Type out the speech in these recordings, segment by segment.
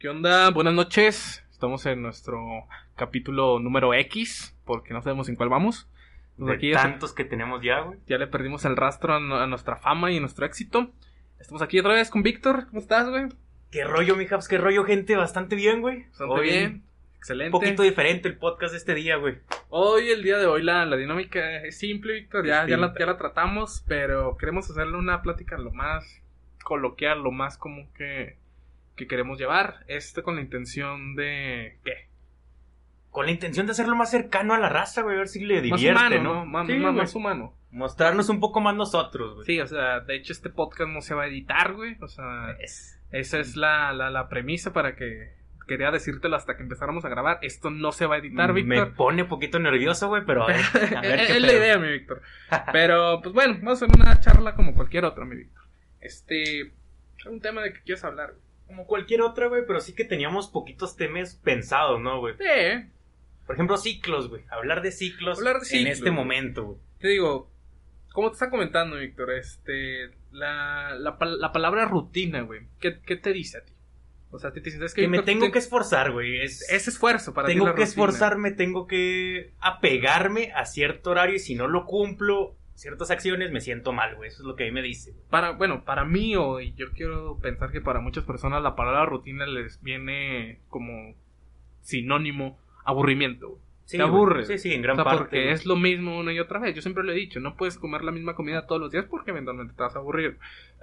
¿Qué onda? Buenas noches. Estamos en nuestro capítulo número X, porque no sabemos en cuál vamos. Pues De aquí ya, tantos que tenemos ya, güey. ya le perdimos el rastro a, nu- a nuestra fama y a nuestro éxito. Estamos aquí otra vez con Víctor. ¿Cómo estás, güey? ¿Qué rollo, mi Habs? ¿Qué rollo, gente? Bastante bien, güey. Bastante Hoy bien. Excelente. Un poquito diferente el podcast de este día, güey. Hoy, el día de hoy, la, la dinámica es simple, Víctor. Ya, ya, la, ya la tratamos, pero queremos hacerle una plática lo más coloquial, lo más común que, que queremos llevar. Esto con la intención de. ¿Qué? Con la intención de hacerlo más cercano a la raza, güey. A ver si le Más divierte, humano, ¿no? ¿no? Más, Sí, más- más humano. Mostrarnos un poco más nosotros, güey. Sí, o sea, de hecho, este podcast no se va a editar, güey. O sea, Es- esa es la, la, la premisa para que. Quería decírtelo hasta que empezáramos a grabar. Esto no se va a editar, Me Víctor. pone un poquito nervioso, güey, pero a ver, a ver es qué es la idea, mi Víctor. Pero, pues bueno, vamos a hacer una charla como cualquier otra, mi Víctor. Este. Un tema de que quieres hablar, güey. Como cualquier otra, güey, pero sí que teníamos poquitos temas pensados, ¿no, güey? Sí, Por ejemplo, ciclos, güey. Hablar de ciclos Hablar de en ciclos, este güey. momento, güey. te digo, como te está comentando, Víctor, este. La, la, la palabra rutina, güey. ¿Qué, ¿Qué te dice a ti? O sea, te dicen, es que. Que me tengo te- que esforzar, güey. Es, Es esfuerzo para ti tengo la que rutina. esforzarme, tengo que apegarme a cierto horario y si no lo cumplo, ciertas acciones, me siento mal, güey. Eso es lo que a me dice. Para, bueno, para mí, o yo quiero pensar que para muchas personas la palabra rutina les viene como sinónimo aburrimiento. Sí, Te güey. aburres. Sí, sí, en gran O sea, parte. porque es lo mismo una y otra vez. Yo siempre lo he dicho, no puedes comer la misma comida todos los días porque eventualmente te vas a aburrir.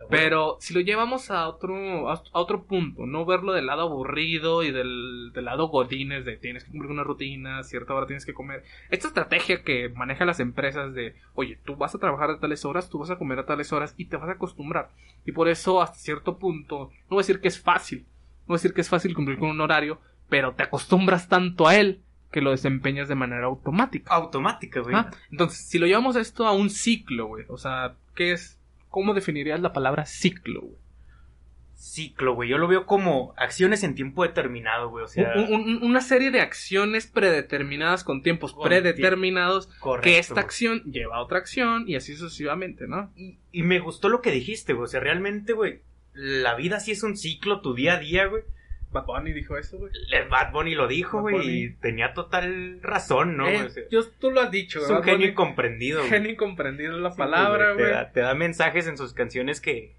Pero si lo llevamos a otro, a a otro punto, no verlo del lado aburrido y del, del lado godines de tienes que cumplir una rutina, cierta hora tienes que comer. Esta estrategia que manejan las empresas de, oye, tú vas a trabajar a tales horas, tú vas a comer a tales horas y te vas a acostumbrar. Y por eso hasta cierto punto, no voy a decir que es fácil, no voy a decir que es fácil cumplir con un horario, pero te acostumbras tanto a él que lo desempeñas de manera automática. Automática, güey. Ah, Entonces, si lo llevamos esto a un ciclo, güey, o sea, ¿qué es? ¿Cómo definirías la palabra ciclo, güey? Ciclo, güey. Yo lo veo como acciones en tiempo determinado, güey. O sea, Un- un- una serie de acciones predeterminadas con tiempos Con predeterminados correcto, que esta güey. acción lleva a otra acción y así sucesivamente, ¿no? Y, y me gustó lo que dijiste, güey. O sea, realmente, güey, la vida sí es un ciclo, tu día a día, güey. Bad Bunny dijo eso, güey. Bad Bunny lo dijo, güey, y tenía total razón, ¿no? Eh, güey? O sea, yo, tú lo has dicho, es Bad un genio Bunny- incomprendido, güey. genio incomprendido es la Sí, palabra, Te güey. da, te da mensajes en sus canciones que,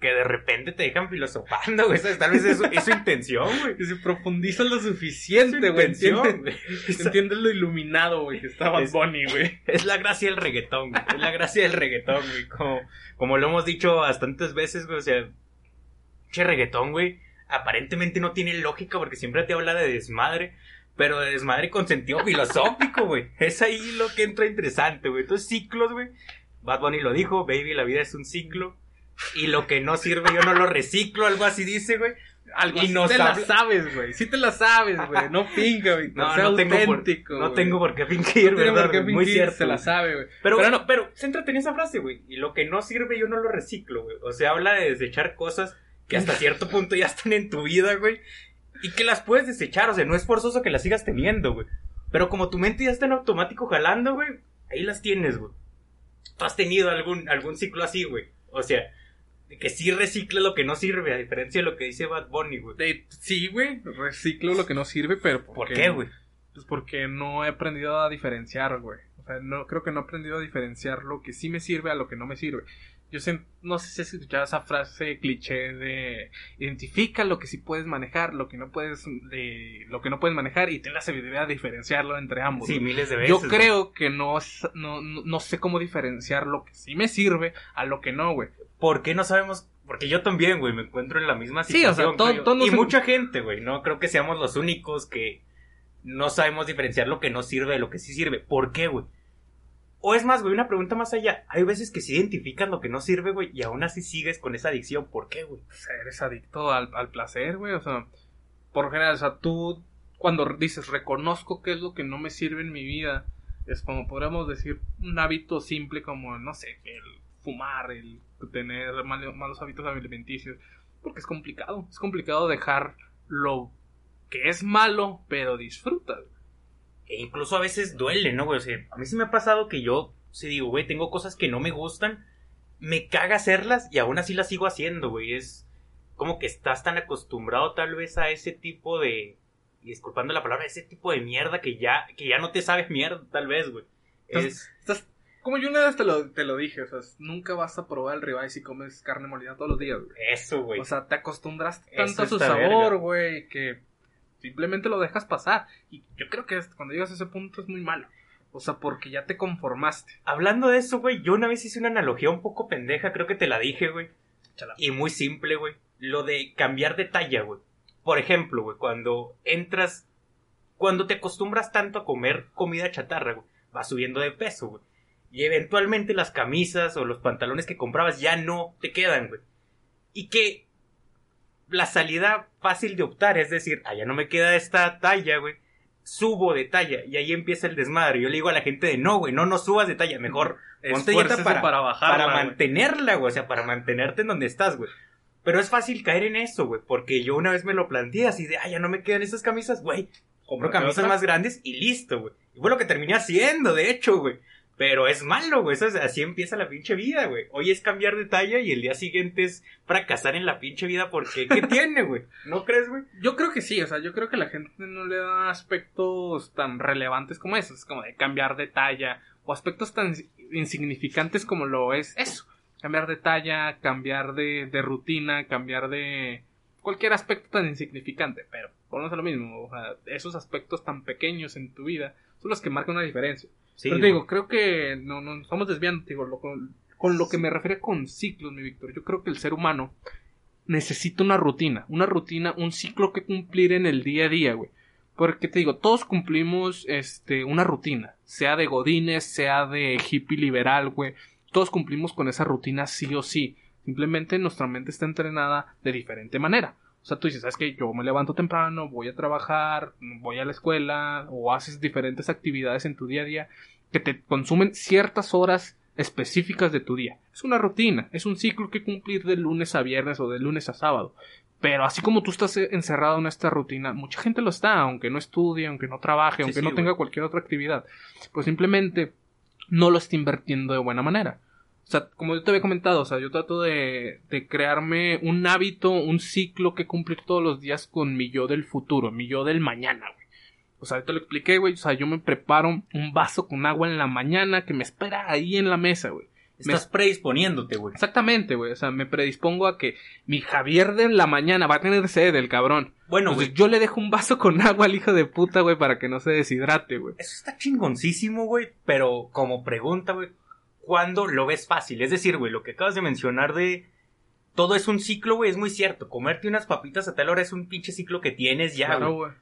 que de repente te dejan filosofando, güey. Tal vez es, su- es su intención, güey. Que se profundiza lo suficiente, Es su güey. ¿Entiendes? güey. Entiendes lo iluminado, güey, que está Bad Es- Bunny, güey. Es la gracia del reggaetón, güey. Es la gracia del reggaetón, güey. Como, como lo hemos dicho bastantes veces, güey. O sea, che reggaetón, güey. Aparentemente no tiene lógica porque siempre te habla de desmadre. Pero de desmadre con sentido filosófico, güey. Es ahí lo que entra interesante, güey. Entonces, ciclos, güey. Bad Bunny lo dijo, baby, la vida es un ciclo. Y lo que no sirve yo no lo reciclo, algo así dice, güey. Algo Y así nos te la sabes, güey. Sí te la sabes, güey. No finca, güey. No, no tengo, por, auténtico. no güey. tengo por qué fingir, No ¿verdad? por qué? Muy cierto. se la sabe, güey. Pero, Pero no, pero céntrate en esa frase, güey. Y lo que no sirve yo no lo reciclo, güey. O sea, habla de desechar cosas que hasta cierto punto ya están en tu vida, güey. Y que las puedes desechar, o sea, no es forzoso que las sigas teniendo, güey. Pero como tu mente ya está en automático jalando, güey, ahí las tienes, güey. Tú has tenido algún, algún ciclo así, güey. O sea, que sí recicle lo que no sirve, a diferencia de lo que dice Bad Bunny, güey. De- sí, güey. Reciclo lo que no sirve, pero. ¿Por qué, güey? Pues porque no he aprendido a diferenciar, güey. O sea, no, creo que no he aprendido a diferenciar lo que sí me sirve a lo que no me sirve. Yo sé, no sé si has escuchado esa frase cliché de identifica lo que sí puedes manejar, lo que no puedes, de, lo que no puedes manejar y ten la sabiduría de diferenciarlo entre ambos. Sí, miles de veces. Yo creo que no, no, no, no sé cómo diferenciar lo que sí me sirve a lo que no, güey. ¿Por qué no sabemos? Porque yo también, güey, me encuentro en la misma Sí, o sea, situación. todo- nos y mucha gente, güey. No creo que seamos los únicos que no sabemos diferenciar lo que no sirve de lo que sí sirve. ¿Por qué, güey? O es más, güey, una pregunta más allá. Hay veces que sí identificas lo que no sirve, güey, y aún así sigues con esa adicción. ¿Por qué, güey? O sea, eres adicto al, al placer, güey. O sea, por general, o sea, tú cuando dices reconozco qué es lo que no me sirve en mi vida, es como podríamos decir un hábito simple como, no sé, el fumar, el tener mal- malos hábitos alimenticios. Porque es complicado. Es complicado dejar lo que es malo, pero disfrutas. E incluso a veces duele, ¿no, güey? O sea, a mí sí me ha pasado que yo, si digo, güey, tengo cosas que no me gustan, me caga hacerlas y aún así las sigo haciendo, güey. Es como que estás tan acostumbrado tal vez a ese tipo de, y disculpando la palabra, ese tipo de mierda que ya, que ya no te sabes mierda, tal vez, güey. Es... Estás, como yo una vez te lo, te lo dije, o sea, nunca vas a probar el ribeye si comes carne molida todos los días, güey. Eso, güey. O sea, te acostumbras tanto a su sabor, güey, que simplemente lo dejas pasar. Y yo creo que cuando llegas a ese punto es muy malo. O sea, porque ya te conformaste. Hablando de eso, güey, yo una vez hice una analogía un poco pendeja, creo que te la dije, güey. Y muy simple, güey. Lo de cambiar de talla, güey. Por ejemplo, güey, cuando entras, cuando te acostumbras tanto a comer comida chatarra, güey, vas subiendo de peso, güey. Y eventualmente las camisas o los pantalones que comprabas ya no te quedan, güey. Y que la salida fácil de optar es decir, ah, ya no me queda esta talla, güey subo de talla y ahí empieza el desmadre. Yo le digo a la gente de no, güey, no, no subas de talla, mejor ponte dieta para, para bajarla, para mantenerla, güey, o sea, para mantenerte en donde estás, güey. Pero es fácil caer en eso, güey, porque yo una vez me lo planteé así de, ah, ya no me quedan esas camisas, güey. Compro camisas más grandes y listo, güey. Y fue lo que terminé haciendo, de hecho, güey. Pero es malo, güey. así empieza la pinche vida, güey. Hoy es cambiar de talla y el día siguiente es fracasar en la pinche vida porque ¿qué tiene, güey? ¿No crees, güey? Yo creo que sí, o sea, yo creo que la gente no le da aspectos tan relevantes como esos, como de cambiar de talla o aspectos tan insignificantes como lo es eso. Cambiar de talla, cambiar de, de rutina, cambiar de cualquier aspecto tan insignificante, pero ponemos lo mismo, o sea, esos aspectos tan pequeños en tu vida son los que marcan una diferencia. Pero te digo, creo que no, no estamos desviando, digo, con, lo que me refiero con ciclos, mi Víctor. Yo creo que el ser humano necesita una rutina, una rutina, un ciclo que cumplir en el día a día, güey. Porque te digo, todos cumplimos este una rutina, sea de godines, sea de hippie liberal, güey. Todos cumplimos con esa rutina sí o sí. Simplemente nuestra mente está entrenada de diferente manera. O sea, tú dices, ¿sabes que Yo me levanto temprano, voy a trabajar, voy a la escuela, o haces diferentes actividades en tu día a día que te consumen ciertas horas específicas de tu día. Es una rutina, es un ciclo que cumplir de lunes a viernes o de lunes a sábado. Pero así como tú estás encerrado en esta rutina, mucha gente lo está, aunque no estudie, aunque no trabaje, aunque no tenga cualquier otra actividad. Pues simplemente no lo está invirtiendo de buena manera. O sea, como yo te había comentado, o sea, yo trato de, de crearme un hábito, un ciclo que cumplir todos los días con mi yo del futuro, mi yo del mañana, güey. O sea, te lo expliqué, güey. O sea, yo me preparo un vaso con agua en la mañana que me espera ahí en la mesa, güey. Estás predisponiéndote, güey. Exactamente, güey. O sea, me predispongo a que mi Javier de la mañana va a tener sed, el cabrón. Bueno, güey. Yo le dejo un vaso con agua al hijo de puta, güey, para que no se deshidrate, güey. Eso está chingoncísimo, güey. Pero como pregunta, güey, cuando lo ves fácil. Es decir, güey, lo que acabas de mencionar de todo es un ciclo, güey, es muy cierto. Comerte unas papitas a tal hora es un pinche ciclo que tienes ya, claro, güey.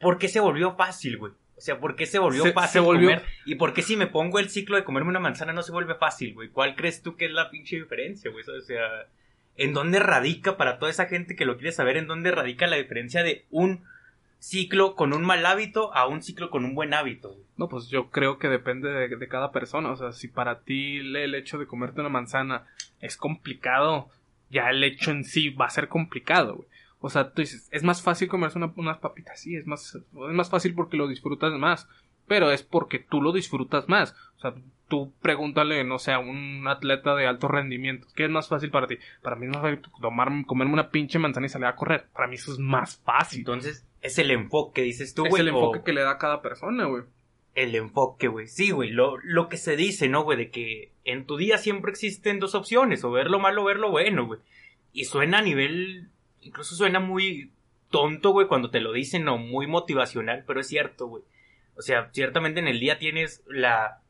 ¿Por qué se volvió fácil, güey? O sea, ¿por qué se volvió fácil comer? ¿Y por qué si me pongo el ciclo de comerme una manzana no se vuelve fácil, güey? ¿Cuál crees tú que es la pinche diferencia, güey? O sea, ¿en dónde radica para toda esa gente que lo quiere saber, en dónde radica la diferencia de un ciclo con un mal hábito a un ciclo con un buen hábito. No, pues yo creo que depende de, cada persona. O sea, si para ti el hecho de comerte una manzana es complicado, ya el hecho en sí va a ser complicado, güey. O sea, tú dices, es más fácil comerse unas papitas, sí, es más, es más fácil porque lo disfrutas más, pero es porque tú lo disfrutas más. O sea, tú pregúntale, no sé, a un atleta de alto rendimiento, ¿qué es más fácil para ti? Para mí es más fácil tomar, comerme una pinche manzana y salir a correr. Para mí eso es más fácil. Entonces, es el enfoque, dices tú, güey. Es el enfoque que le da a cada persona, güey. El enfoque, güey. Sí, güey. Lo, lo que se dice, ¿no, güey? De que en tu día siempre existen dos opciones, o ver lo malo o ver lo bueno, güey. Y suena a nivel. Incluso suena muy tonto, güey, cuando te lo dicen, o muy motivacional, pero es cierto, güey. O sea, ciertamente en el día tienes la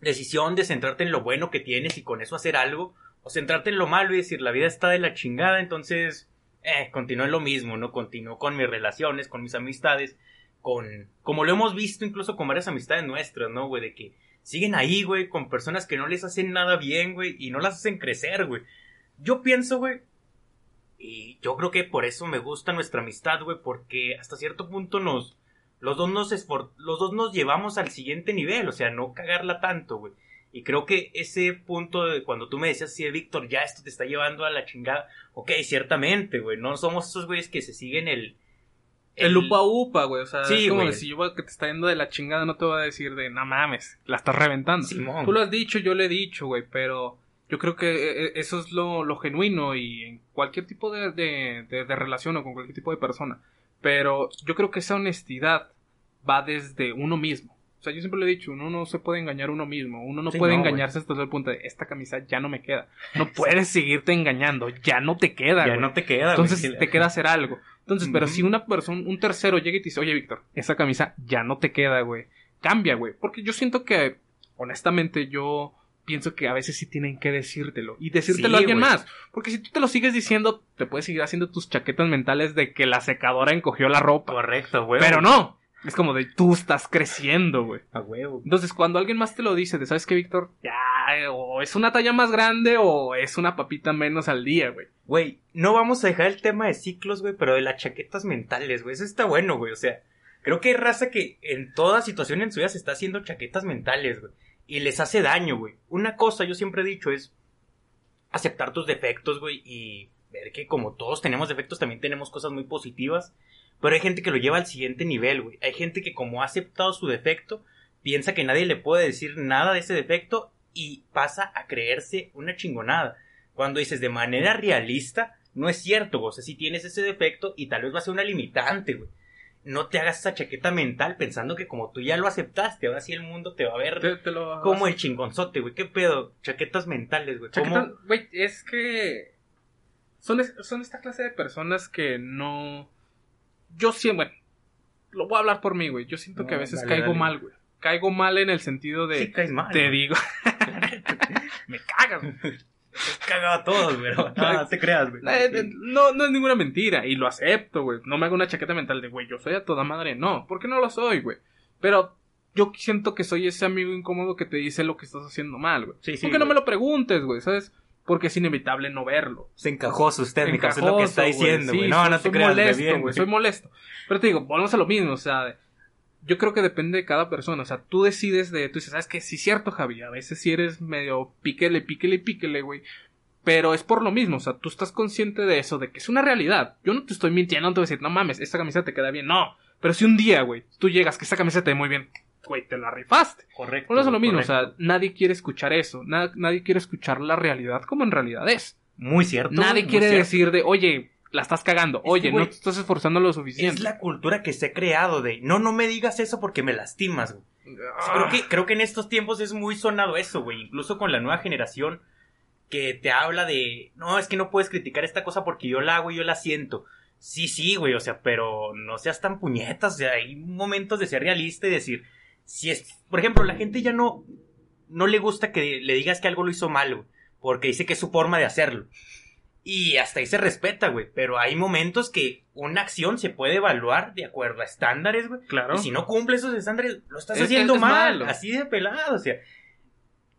decisión de centrarte en lo bueno que tienes y con eso hacer algo, o centrarte en lo malo y decir, la vida está de la chingada, entonces eh, continúo en lo mismo, ¿no? Continúo con mis relaciones, con mis amistades, con... Como lo hemos visto incluso con varias amistades nuestras, ¿no, güey? De que siguen ahí, güey, con personas que no les hacen nada bien, güey, y no las hacen crecer, güey. Yo pienso, güey, y yo creo que por eso me gusta nuestra amistad, güey, porque hasta cierto punto nos... Los dos nos, los dos nos llevamos al siguiente nivel, o sea, no cagarla tanto, güey. Y creo que ese punto de cuando tú me decías, sí, Víctor, ya esto te está llevando a la chingada. Ok, ciertamente, güey. No somos esos güeyes que se siguen el. El, upa upa, güey. O sea, es como si yo que te está yendo de la chingada, no te voy a decir de no mames, la estás reventando. Tú lo has dicho, yo lo he dicho, güey, pero Yo creo que eh, eh, eso es lo, lo genuino y en cualquier tipo de, de, de, de relación o con cualquier tipo de persona. Pero yo creo que esa honestidad va desde uno mismo. O sea, yo siempre le he dicho, uno no se puede engañar a uno mismo, uno no Sí, puede no, engañarse hasta el punto de esta camisa ya no me queda. No puedes seguirte engañando, ya no te queda. Ya no te queda, güey. Entonces te queda hacer algo. Entonces, pero si una persona, un tercero llega y te dice, oye Víctor, esa camisa ya no te queda, güey. Cambia, güey. Porque yo siento que, honestamente, yo pienso que a veces sí tienen que decírtelo. Y decírtelo Sí, a alguien más. Porque si tú te lo sigues diciendo, te puedes seguir haciendo tus chaquetas mentales de que la secadora encogió la ropa. Correcto, güey. Pero no. Es como de tú estás creciendo, güey. A huevo. Entonces, cuando alguien más te lo dice, de sabes qué, Víctor, ya, o es una talla más grande o es una papita menos al día, güey. Güey, no vamos a dejar el tema de ciclos, güey, pero de las chaquetas mentales, güey. Eso está bueno, güey. O sea, creo que hay raza que en toda situación en su vida se está haciendo chaquetas mentales, güey. Y les hace daño, güey. Una cosa, yo siempre he dicho, es aceptar tus defectos, güey, y ver que como todos tenemos defectos, también tenemos cosas muy positivas. Pero hay gente que lo lleva al siguiente nivel, güey. Hay gente que como ha aceptado su defecto, piensa que nadie le puede decir nada de ese defecto y pasa a creerse una chingonada. Cuando dices de manera realista, no es cierto, güey. o sea, si tienes ese defecto y tal vez va a ser una limitante, güey. No te hagas esa chaqueta mental pensando que como tú ya lo aceptaste, ahora sí el mundo te va a ver Te, te lo como el chingonzote, güey. ¿Qué pedo? Chaquetas mentales, güey. Chaquetas- Güey, es que son, son esta clase de personas que no... Yo siempre... Bueno, lo voy a hablar por mí, güey. Yo siento que a veces dale, caigo dale. mal, güey. Caigo mal en el sentido de... Sí, caes mal. te güey. digo... Me cagas, güey. Cagaba a todos, güey. No, no, no te creas, güey. No, no es ninguna mentira. Y lo acepto, güey. No me hago una chaqueta mental de, güey, yo soy a toda madre. No, porque no lo soy, güey. Pero yo siento que soy ese amigo incómodo que te dice lo que estás haciendo mal, güey. Sí, sí, porque no me lo preguntes, güey, ¿sabes? Porque es inevitable no verlo. Se encajoso usted, mi es lo que está diciendo, güey. Sí, no, no te soy creas, molesto, güey. Soy molesto. Pero te digo, volvemos a lo mismo, o sea, yo creo que depende de cada persona. O sea, tú decides de, tú dices, sabes que sí es cierto, Javi, a veces sí eres medio píquele, píquele, píquele, güey. Pero es por lo mismo, o sea, tú estás consciente de eso, de que es una realidad. Yo no te estoy mintiendo, no te voy a decir, no mames, esta camisa te queda bien. No. Pero si un día, güey, tú llegas que esta camisa te ve muy bien, güey, te la rifaste. Correcto. Bueno, eso es lo mismo, o sea, nadie quiere escuchar eso. na- nadie quiere escuchar la realidad como en realidad es. Muy cierto. Nadie muy quiere cierto. decir de, oye, la estás cagando, oye, no te estás esforzando lo suficiente. Es la cultura que se ha creado de, no, no me digas eso porque me lastimas, güey. O sea, Ah. Creo que, creo que en estos tiempos es muy sonado eso, güey. Incluso con la nueva generación que te habla de, no, es que no puedes criticar esta cosa porque yo la hago y yo la siento. Sí, sí, güey, o sea, pero no seas tan puñetas, o sea, hay momentos de ser realista y decir, si es, por ejemplo, la gente ya no, no le gusta que le digas que algo lo hizo mal, güey, porque dice que es su forma de hacerlo. Y hasta ahí se respeta, güey, pero hay momentos que una acción se puede evaluar de acuerdo a estándares, güey. Claro. Y si no cumple esos estándares, lo estás Es- haciendo es mal. malo. Así de pelado, o sea.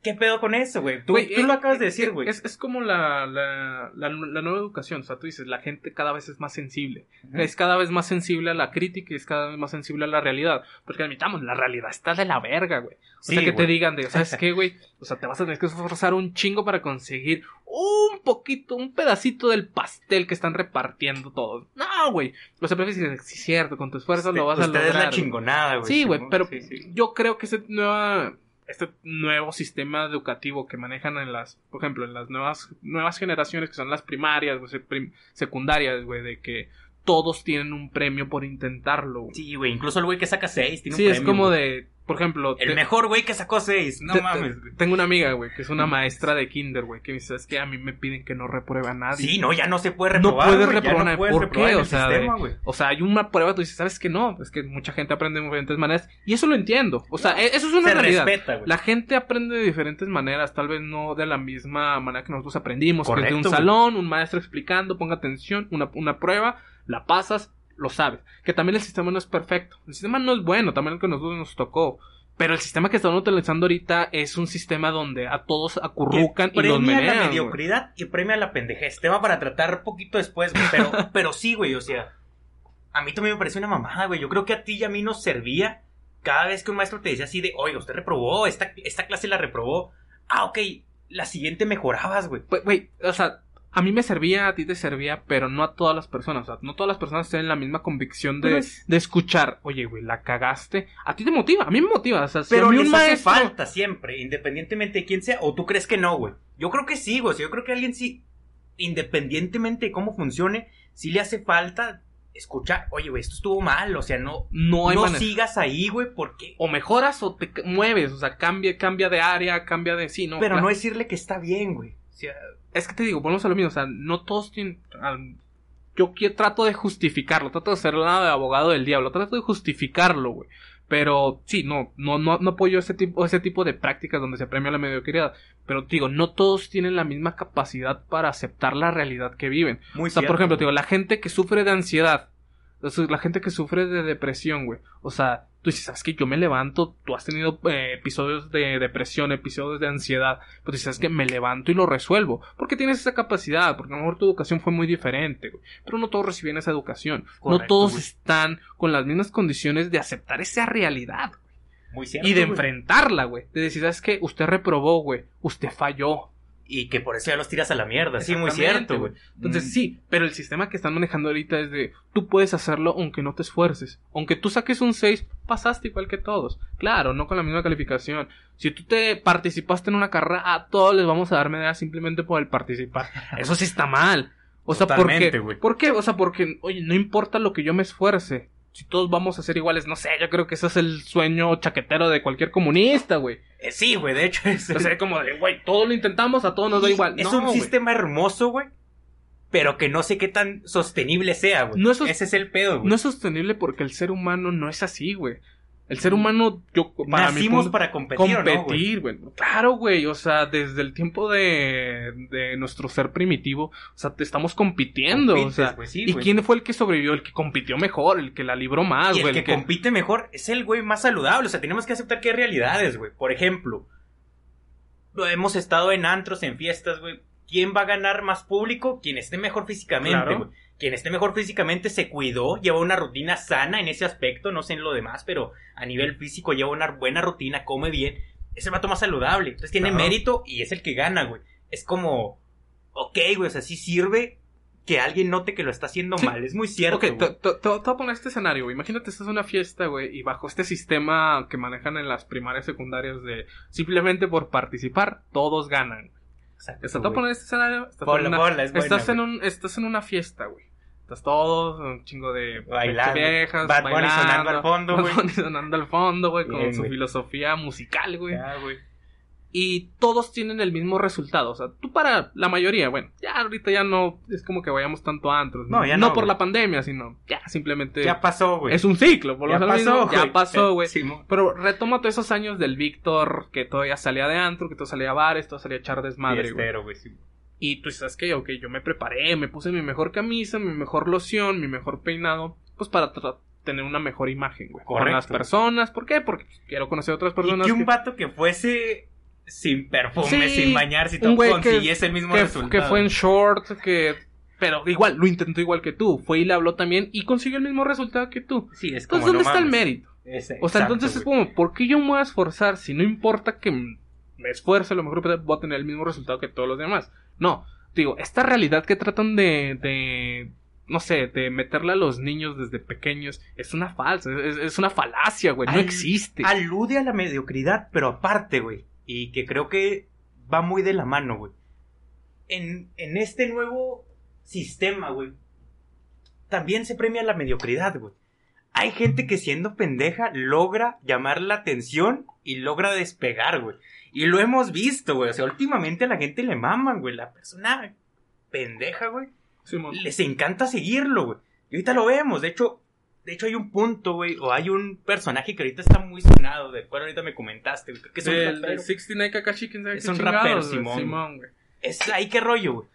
¿Qué pedo con eso, güey? Tú, tú eh, lo acabas de eh, decir, eh, güey. Es, es como la, la, la, la nueva educación. O sea, tú dices, la gente cada vez es más sensible. Es cada vez más sensible a la crítica y es cada vez más sensible a la realidad. Porque admitamos, la realidad está de la verga, güey. O Sí, sea, que te digan de, ¿sabes qué, güey? O sea, te vas a tener que esforzar un chingo para conseguir un poquito, un pedacito del pastel que están repartiendo todos. No, güey. O sea, prefieres decir, sí, cierto, con tu esfuerzo lo vas a lograr. es la güey". chingonada, güey. Sí, güey, pero Sí, sí. yo creo que ese nueva, este nuevo sistema educativo que manejan en las, por ejemplo, en las nuevas, nuevas generaciones que son las primarias, güey, prim- secundarias, güey, de que todos tienen un premio por intentarlo. güey. Sí, güey. Incluso el güey que saca seis tiene Sí, un es premio, como güey. de, por ejemplo, El te- mejor güey que sacó seis. No te- mames, güey. tengo una amiga, güey, que es una maestra de kinder, güey, que me dice, es que a mí me piden que no repruebe a nadie. Sí, no, ya no se puede No reprobar. puedes güey, ya reprobar, puedes ¿por reprobar qué? O sea, sistema, de- güey. O sea, hay una prueba, tú dices, ¿sabes que no? Es que mucha gente aprende de diferentes maneras. Y eso lo entiendo. O sea, No, e- eso es una se realidad. respeta. La gente aprende de diferentes maneras, tal vez no de la misma manera que nosotros aprendimos, que es de un Correcto, salón, un maestro explicando, ponga atención, una, una prueba, la pasas, lo sabes. Que también el sistema no es perfecto. El sistema no es bueno, también el que nosotros nos tocó. Pero el sistema que estamos utilizando ahorita es un sistema donde a todos acurrucan y los premia la mediocridad y premia la pendejez. Tema para tratar poquito después, güey. Pero, pero sí, güey, o sea. A mí también me parece una mamada, güey. Yo creo que a ti y a mí nos servía cada vez que un maestro te decía así de, oiga, usted reprobó, esta, esta clase la reprobó. Ah, ok, la siguiente mejorabas, güey. Güey, güey, o sea, a mí me servía, a ti te servía, pero no a todas las personas. O sea, no todas las personas tienen la misma convicción de, es- de escuchar. Oye, güey, la cagaste. A ti te motiva, a mí me motiva. O sea, si Pero a mí les un hace falta siempre, independientemente de quién sea, o tú crees que no, güey. Yo creo que sí, güey. O sea, yo creo que alguien sí, independientemente de cómo funcione, sí le hace falta escuchar, oye, güey, esto estuvo mal, o sea, no, No hay no sigas ahí, güey, porque... O mejoras o te mueves, o sea, cambia, cambia de área, cambia de sí, no. Pero claro. no decirle que está bien, güey. O sea, Es que te digo, volvemos a lo mismo, o sea, no todos tienen... Yo trato de justificarlo, trato de ser nada de abogado del diablo, trato de justificarlo, güey. Pero sí, no, no, no, no apoyo ese tipo, ese tipo de prácticas donde se premia la mediocridad. Pero te digo, no todos tienen la misma capacidad para aceptar la realidad que viven. muy O sea, cierto, por ejemplo, te digo, la gente que sufre de ansiedad, la gente que sufre de depresión, güey. O sea, tú dices, ¿sabes que Yo me levanto, tú has tenido eh, episodios de depresión, episodios de ansiedad, pero dices, ¿sabes que Me levanto y lo resuelvo. Porque tienes esa capacidad, porque a lo mejor tu educación fue muy diferente, güey. Pero no todos reciben esa educación. no todos güey. están con las mismas condiciones de aceptar esa realidad Muy cierto, y de güey. enfrentarla, güey. De decir, ¿sabes qué? Usted reprobó, güey. Usted falló. Y que por eso ya los tiras a la mierda. Sí, muy cierto, güey. Entonces, Mm. sí, pero el sistema que están manejando ahorita es de tú puedes hacerlo aunque no te esfuerces. Aunque tú saques un 6, pasaste igual que todos. Claro, no con la misma calificación. Si tú te participaste en una carrera, a todos les vamos a dar medalla simplemente por el participar. Eso sí está mal. O sea, Totalmente, porque. ¿por qué? O sea, porque, oye, no importa lo que yo me esfuerce. Si todos vamos a ser iguales, no sé, yo creo que ese es el sueño chaquetero de cualquier comunista, güey. Eh, sí, güey, de hecho es, O sea, como de, güey, todo lo intentamos, a todos nos da igual. es No, un güey. sistema hermoso, güey. Pero que no sé qué tan sostenible sea, güey. No es Ese es el pedo, güey. No es sostenible porque el ser humano no es así, güey. El ser humano, yo, para Nacimos punto- para competir, ¿o no, güey? competir, güey. Claro, güey. O sea, desde el tiempo de, de nuestro ser primitivo, o sea, te estamos compitiendo. Compites, o sea, sí, ¿y güey. quién fue el que sobrevivió? El que compitió mejor, el que la libró más, Y güey. el que, compite mejor es el güey más saludable. O sea, tenemos que aceptar que hay realidades, güey. Por ejemplo, lo hemos estado en antros, en fiestas, güey. ¿Quién va a ganar más público? Quien esté mejor físicamente, Claro. güey. Quien esté mejor físicamente se cuidó, lleva una rutina sana en ese aspecto, no sé en lo demás, pero a nivel físico lleva una buena rutina, come bien. Ese vato más saludable. Entonces tiene Claro. mérito y es el que gana, güey. Es como, ok, güey, o sea, sí sirve que alguien note que lo está haciendo Sí. mal. Es muy cierto. Ok, te, voy a poner este escenario, güey. Imagínate, estás en una fiesta, güey, y bajo este sistema que manejan en las primarias secundarias de simplemente por participar, todos ganan. Exacto, voy a poner este escenario. Estás, Ponla, en, una, ponla, es buena, estás, en un, estás en una fiesta, güey. Estás todos, un chingo de Bailando. viejas, Bad Bunny sonando al fondo, Bad güey. Bunny sonando al fondo, güey, con su filosofía musical, güey. Ya. Y todos tienen el mismo resultado. O sea, tú para la mayoría, bueno, ya ahorita ya no es como que vayamos tanto a antros. No, ya no, por güey. la pandemia, sino ya simplemente Ya pasó, güey. es un ciclo. Por Ya lo menos pasó, ya pasó, güey. Pero retoma todos esos años del Víctor que todavía salía de antro, que todavía salía a bares, todavía salía a echar desmadre, güey. sí. Y tú sabes que, ok, yo me preparé, me puse mi mejor camisa, mi mejor loción, mi mejor peinado, pues para tener una mejor imagen, güey. Con las personas, ¿por qué? Porque quiero conocer a otras Y personas. que un que- vato que fuese sin perfume, Sí, sin bañarse y todo, consiguiese el mismo que, resultado. que fue en short, que... Pero igual, lo intentó igual que tú. Fue y le habló también y consiguió el mismo resultado que tú. Sí, es Entonces, como, ¿dónde no está el mérito? Ese, O sea, exacto, entonces es como, ¿por qué yo me voy a esforzar si no importa que me esfuerce, a lo mejor voy a tener el mismo resultado que todos los demás? No, digo, esta realidad que tratan de, de no sé, de meterle a los niños desde pequeños es una falsa, es, es una falacia, güey, no Al- existe. Alude a la mediocridad, pero aparte, güey. Y que creo que va muy de la mano, güey. En, en este nuevo sistema, güey. También se premia la mediocridad, güey. Hay gente que siendo pendeja logra llamar la atención y logra despegar, güey. Y lo hemos visto, güey. O sea, últimamente a la gente le maman, güey. La persona pendeja, güey Simón. les encanta seguirlo, güey. Y ahorita lo vemos, de hecho, de hecho hay un punto, güey, o hay un personaje que ahorita está muy sonado, de cual ahorita me comentaste, güey, creo que es un Del, rapero. del 69 Kakashi, quién sabe Es qué un chingados, rapero. Simón. Simón, güey. Es ahí qué rollo, güey.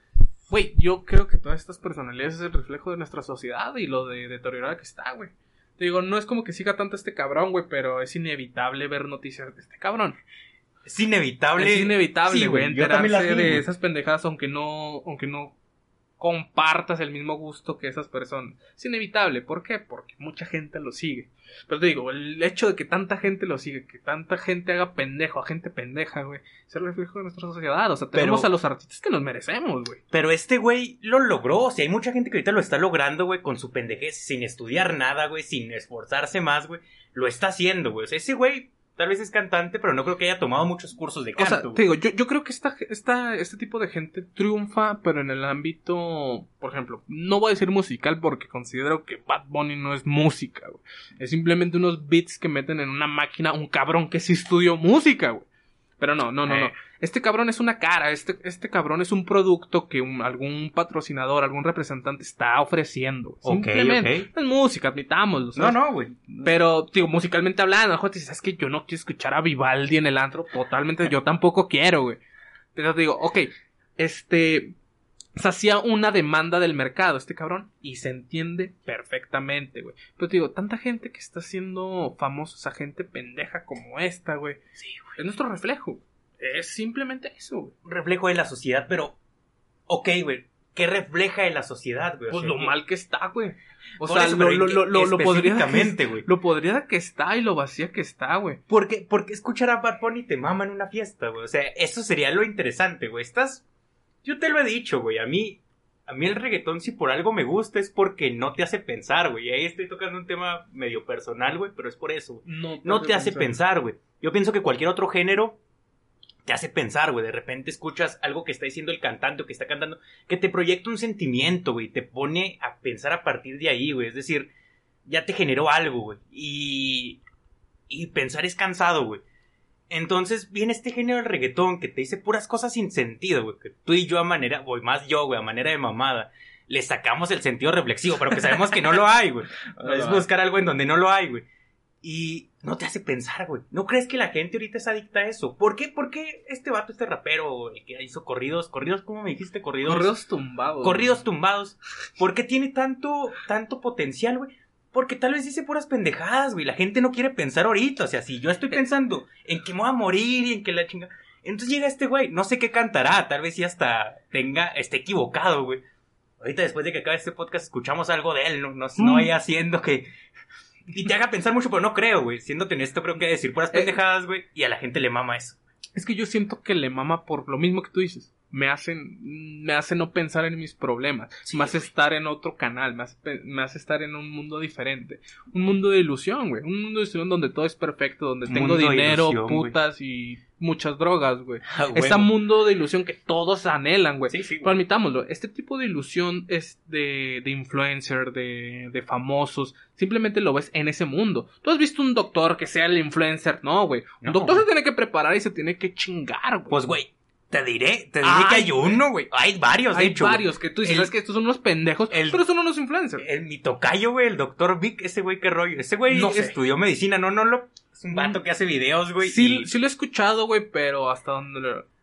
Güey, yo creo que todas estas personalidades es el reflejo de nuestra sociedad y lo de deteriorada que está, güey. Te digo, no es como que siga tanto este cabrón, güey, pero es inevitable ver noticias de este cabrón. Es inevitable. Es inevitable, Sí, güey, enterarse de esas pendejadas aunque no, aunque no compartas el mismo gusto que esas personas. Es inevitable, ¿por qué? Porque mucha gente lo sigue. Pero te digo, el hecho de que tanta gente lo sigue, que tanta gente haga pendejo a gente pendeja, güey, es el reflejo de nuestra sociedad. O sea, Pero- tenemos a los artistas que nos merecemos, güey. Pero este güey lo logró, o sea, hay mucha gente que ahorita lo está logrando, güey, con su pendejez, sin estudiar nada, güey, sin esforzarse más, güey. Lo está haciendo, güey. O sea, ese güey tal vez es cantante, pero no creo que haya tomado muchos cursos de O canto. sea, güey. te digo, yo, yo creo que esta, esta, este tipo de gente triunfa, pero en el ámbito, por ejemplo, no voy a decir musical porque considero que Bad Bunny no es música, güey. Es simplemente unos beats que meten en una máquina un cabrón que sí estudió música, güey. Pero no, no, no, no. Eh. Este cabrón es una cara, este, este cabrón es un producto que un- algún patrocinador, algún representante está ofreciendo. güey. Ok, Simplemente. ok. Es música, admitámoslo. No, ¿sabes? no, güey. Pero, digo, musicalmente hablando, dices, es que yo no quiero escuchar a Vivaldi en el antro. Totalmente, yo tampoco quiero, güey. Pero te digo, ok, este. Se hacía una demanda del mercado, este cabrón, y se entiende perfectamente, güey. Pero te digo, tanta gente que está siendo famosa, esa gente pendeja como esta, güey. Sí, güey. Es nuestro reflejo. Es simplemente eso, güey. Un reflejo de la sociedad, pero. Ok, güey. ¿Qué refleja de la sociedad, güey? O Pues sea, lo que- mal que está, güey. O Por sea, eso, lo, ¿en lo, lo, lo, lo podría específicamente, güey. Lo podría que está y lo vacía que está, güey. ¿Por qué, por qué escuchar a Bad Bunny te mama en una fiesta, güey? O sea, eso sería lo interesante, güey. Estás. Yo te lo he dicho, güey. A mí. A mí el reggaetón, si por algo me gusta, es porque no te hace pensar, güey. Y ahí estoy tocando un tema medio personal, güey, pero es por eso. No, No te hace pensar, güey. Yo pienso que cualquier otro género te hace pensar, güey. De repente escuchas algo que está diciendo el cantante o que está cantando, que te proyecta un sentimiento, güey. Te pone a pensar a partir de ahí, güey. Es decir, ya te generó algo, güey. Y. Y pensar es cansado, güey. Entonces viene este género del reggaetón que te dice puras cosas sin sentido, güey. Que tú y yo a manera, voy más yo, güey, a manera de mamada. Le sacamos el sentido reflexivo, pero que sabemos que no lo hay, güey. Es buscar algo en donde no lo hay, güey. Y no te hace pensar, güey. ¿No crees que la gente ahorita es adicta a eso? ¿Por qué? ¿Por qué este vato, este rapero, el que hizo corridos, corridos, ¿cómo me dijiste? Corridos. Corridos tumbados. corridos tumbados. ¿Por qué tiene tanto, tanto potencial, güey? Porque tal vez dice puras pendejadas, güey. La gente no quiere pensar ahorita. O sea, si yo estoy pensando en que me voy a morir y en que la chinga. Entonces llega este güey, no sé qué cantará. Tal vez sí hasta tenga, esté equivocado, güey. Ahorita después de que acabe este podcast escuchamos algo de él. No, no, no Mm. vaya haciendo que. Y te haga pensar mucho, pero no creo, güey. Siéndote honesto, creo que decir puras Eh. pendejadas, güey. Y a la gente le mama eso. Es que yo siento que le mama por lo mismo que tú dices. Me hacen, me hace no pensar en mis problemas. Sí, me hace güey. estar en otro canal. Me hace, pe- me hace estar en un mundo diferente. Un mundo de ilusión, güey. Un mundo de ilusión donde todo es perfecto. Donde tengo Mundo dinero, ilusión, güey. putas y muchas drogas, güey. Ah, Ese mundo de ilusión que todos anhelan, güey. Sí, sí, Pero güey. admitámoslo, este tipo de ilusión es de, de influencer, de, de famosos, simplemente lo ves en ese mundo. ¿Tú has visto un doctor que sea el influencer? No, güey. Un No, doctor güey. se tiene que preparar y se tiene que chingar, güey. Pues, güey, te diré, te diré Ay, que hay uno, güey. Hay varios, de Hay hecho. güey. varios que tú dices, El- "Es que estos son unos pendejos, el- pero son unos influencers. El mi tocayo, güey, el doctor Vic, ese güey que rollo. Ese güey No sé. estudió medicina, no, no lo. Es un vato Mm. que hace videos, güey. sí, y- sí lo he escuchado, güey, pero hasta donde... lo-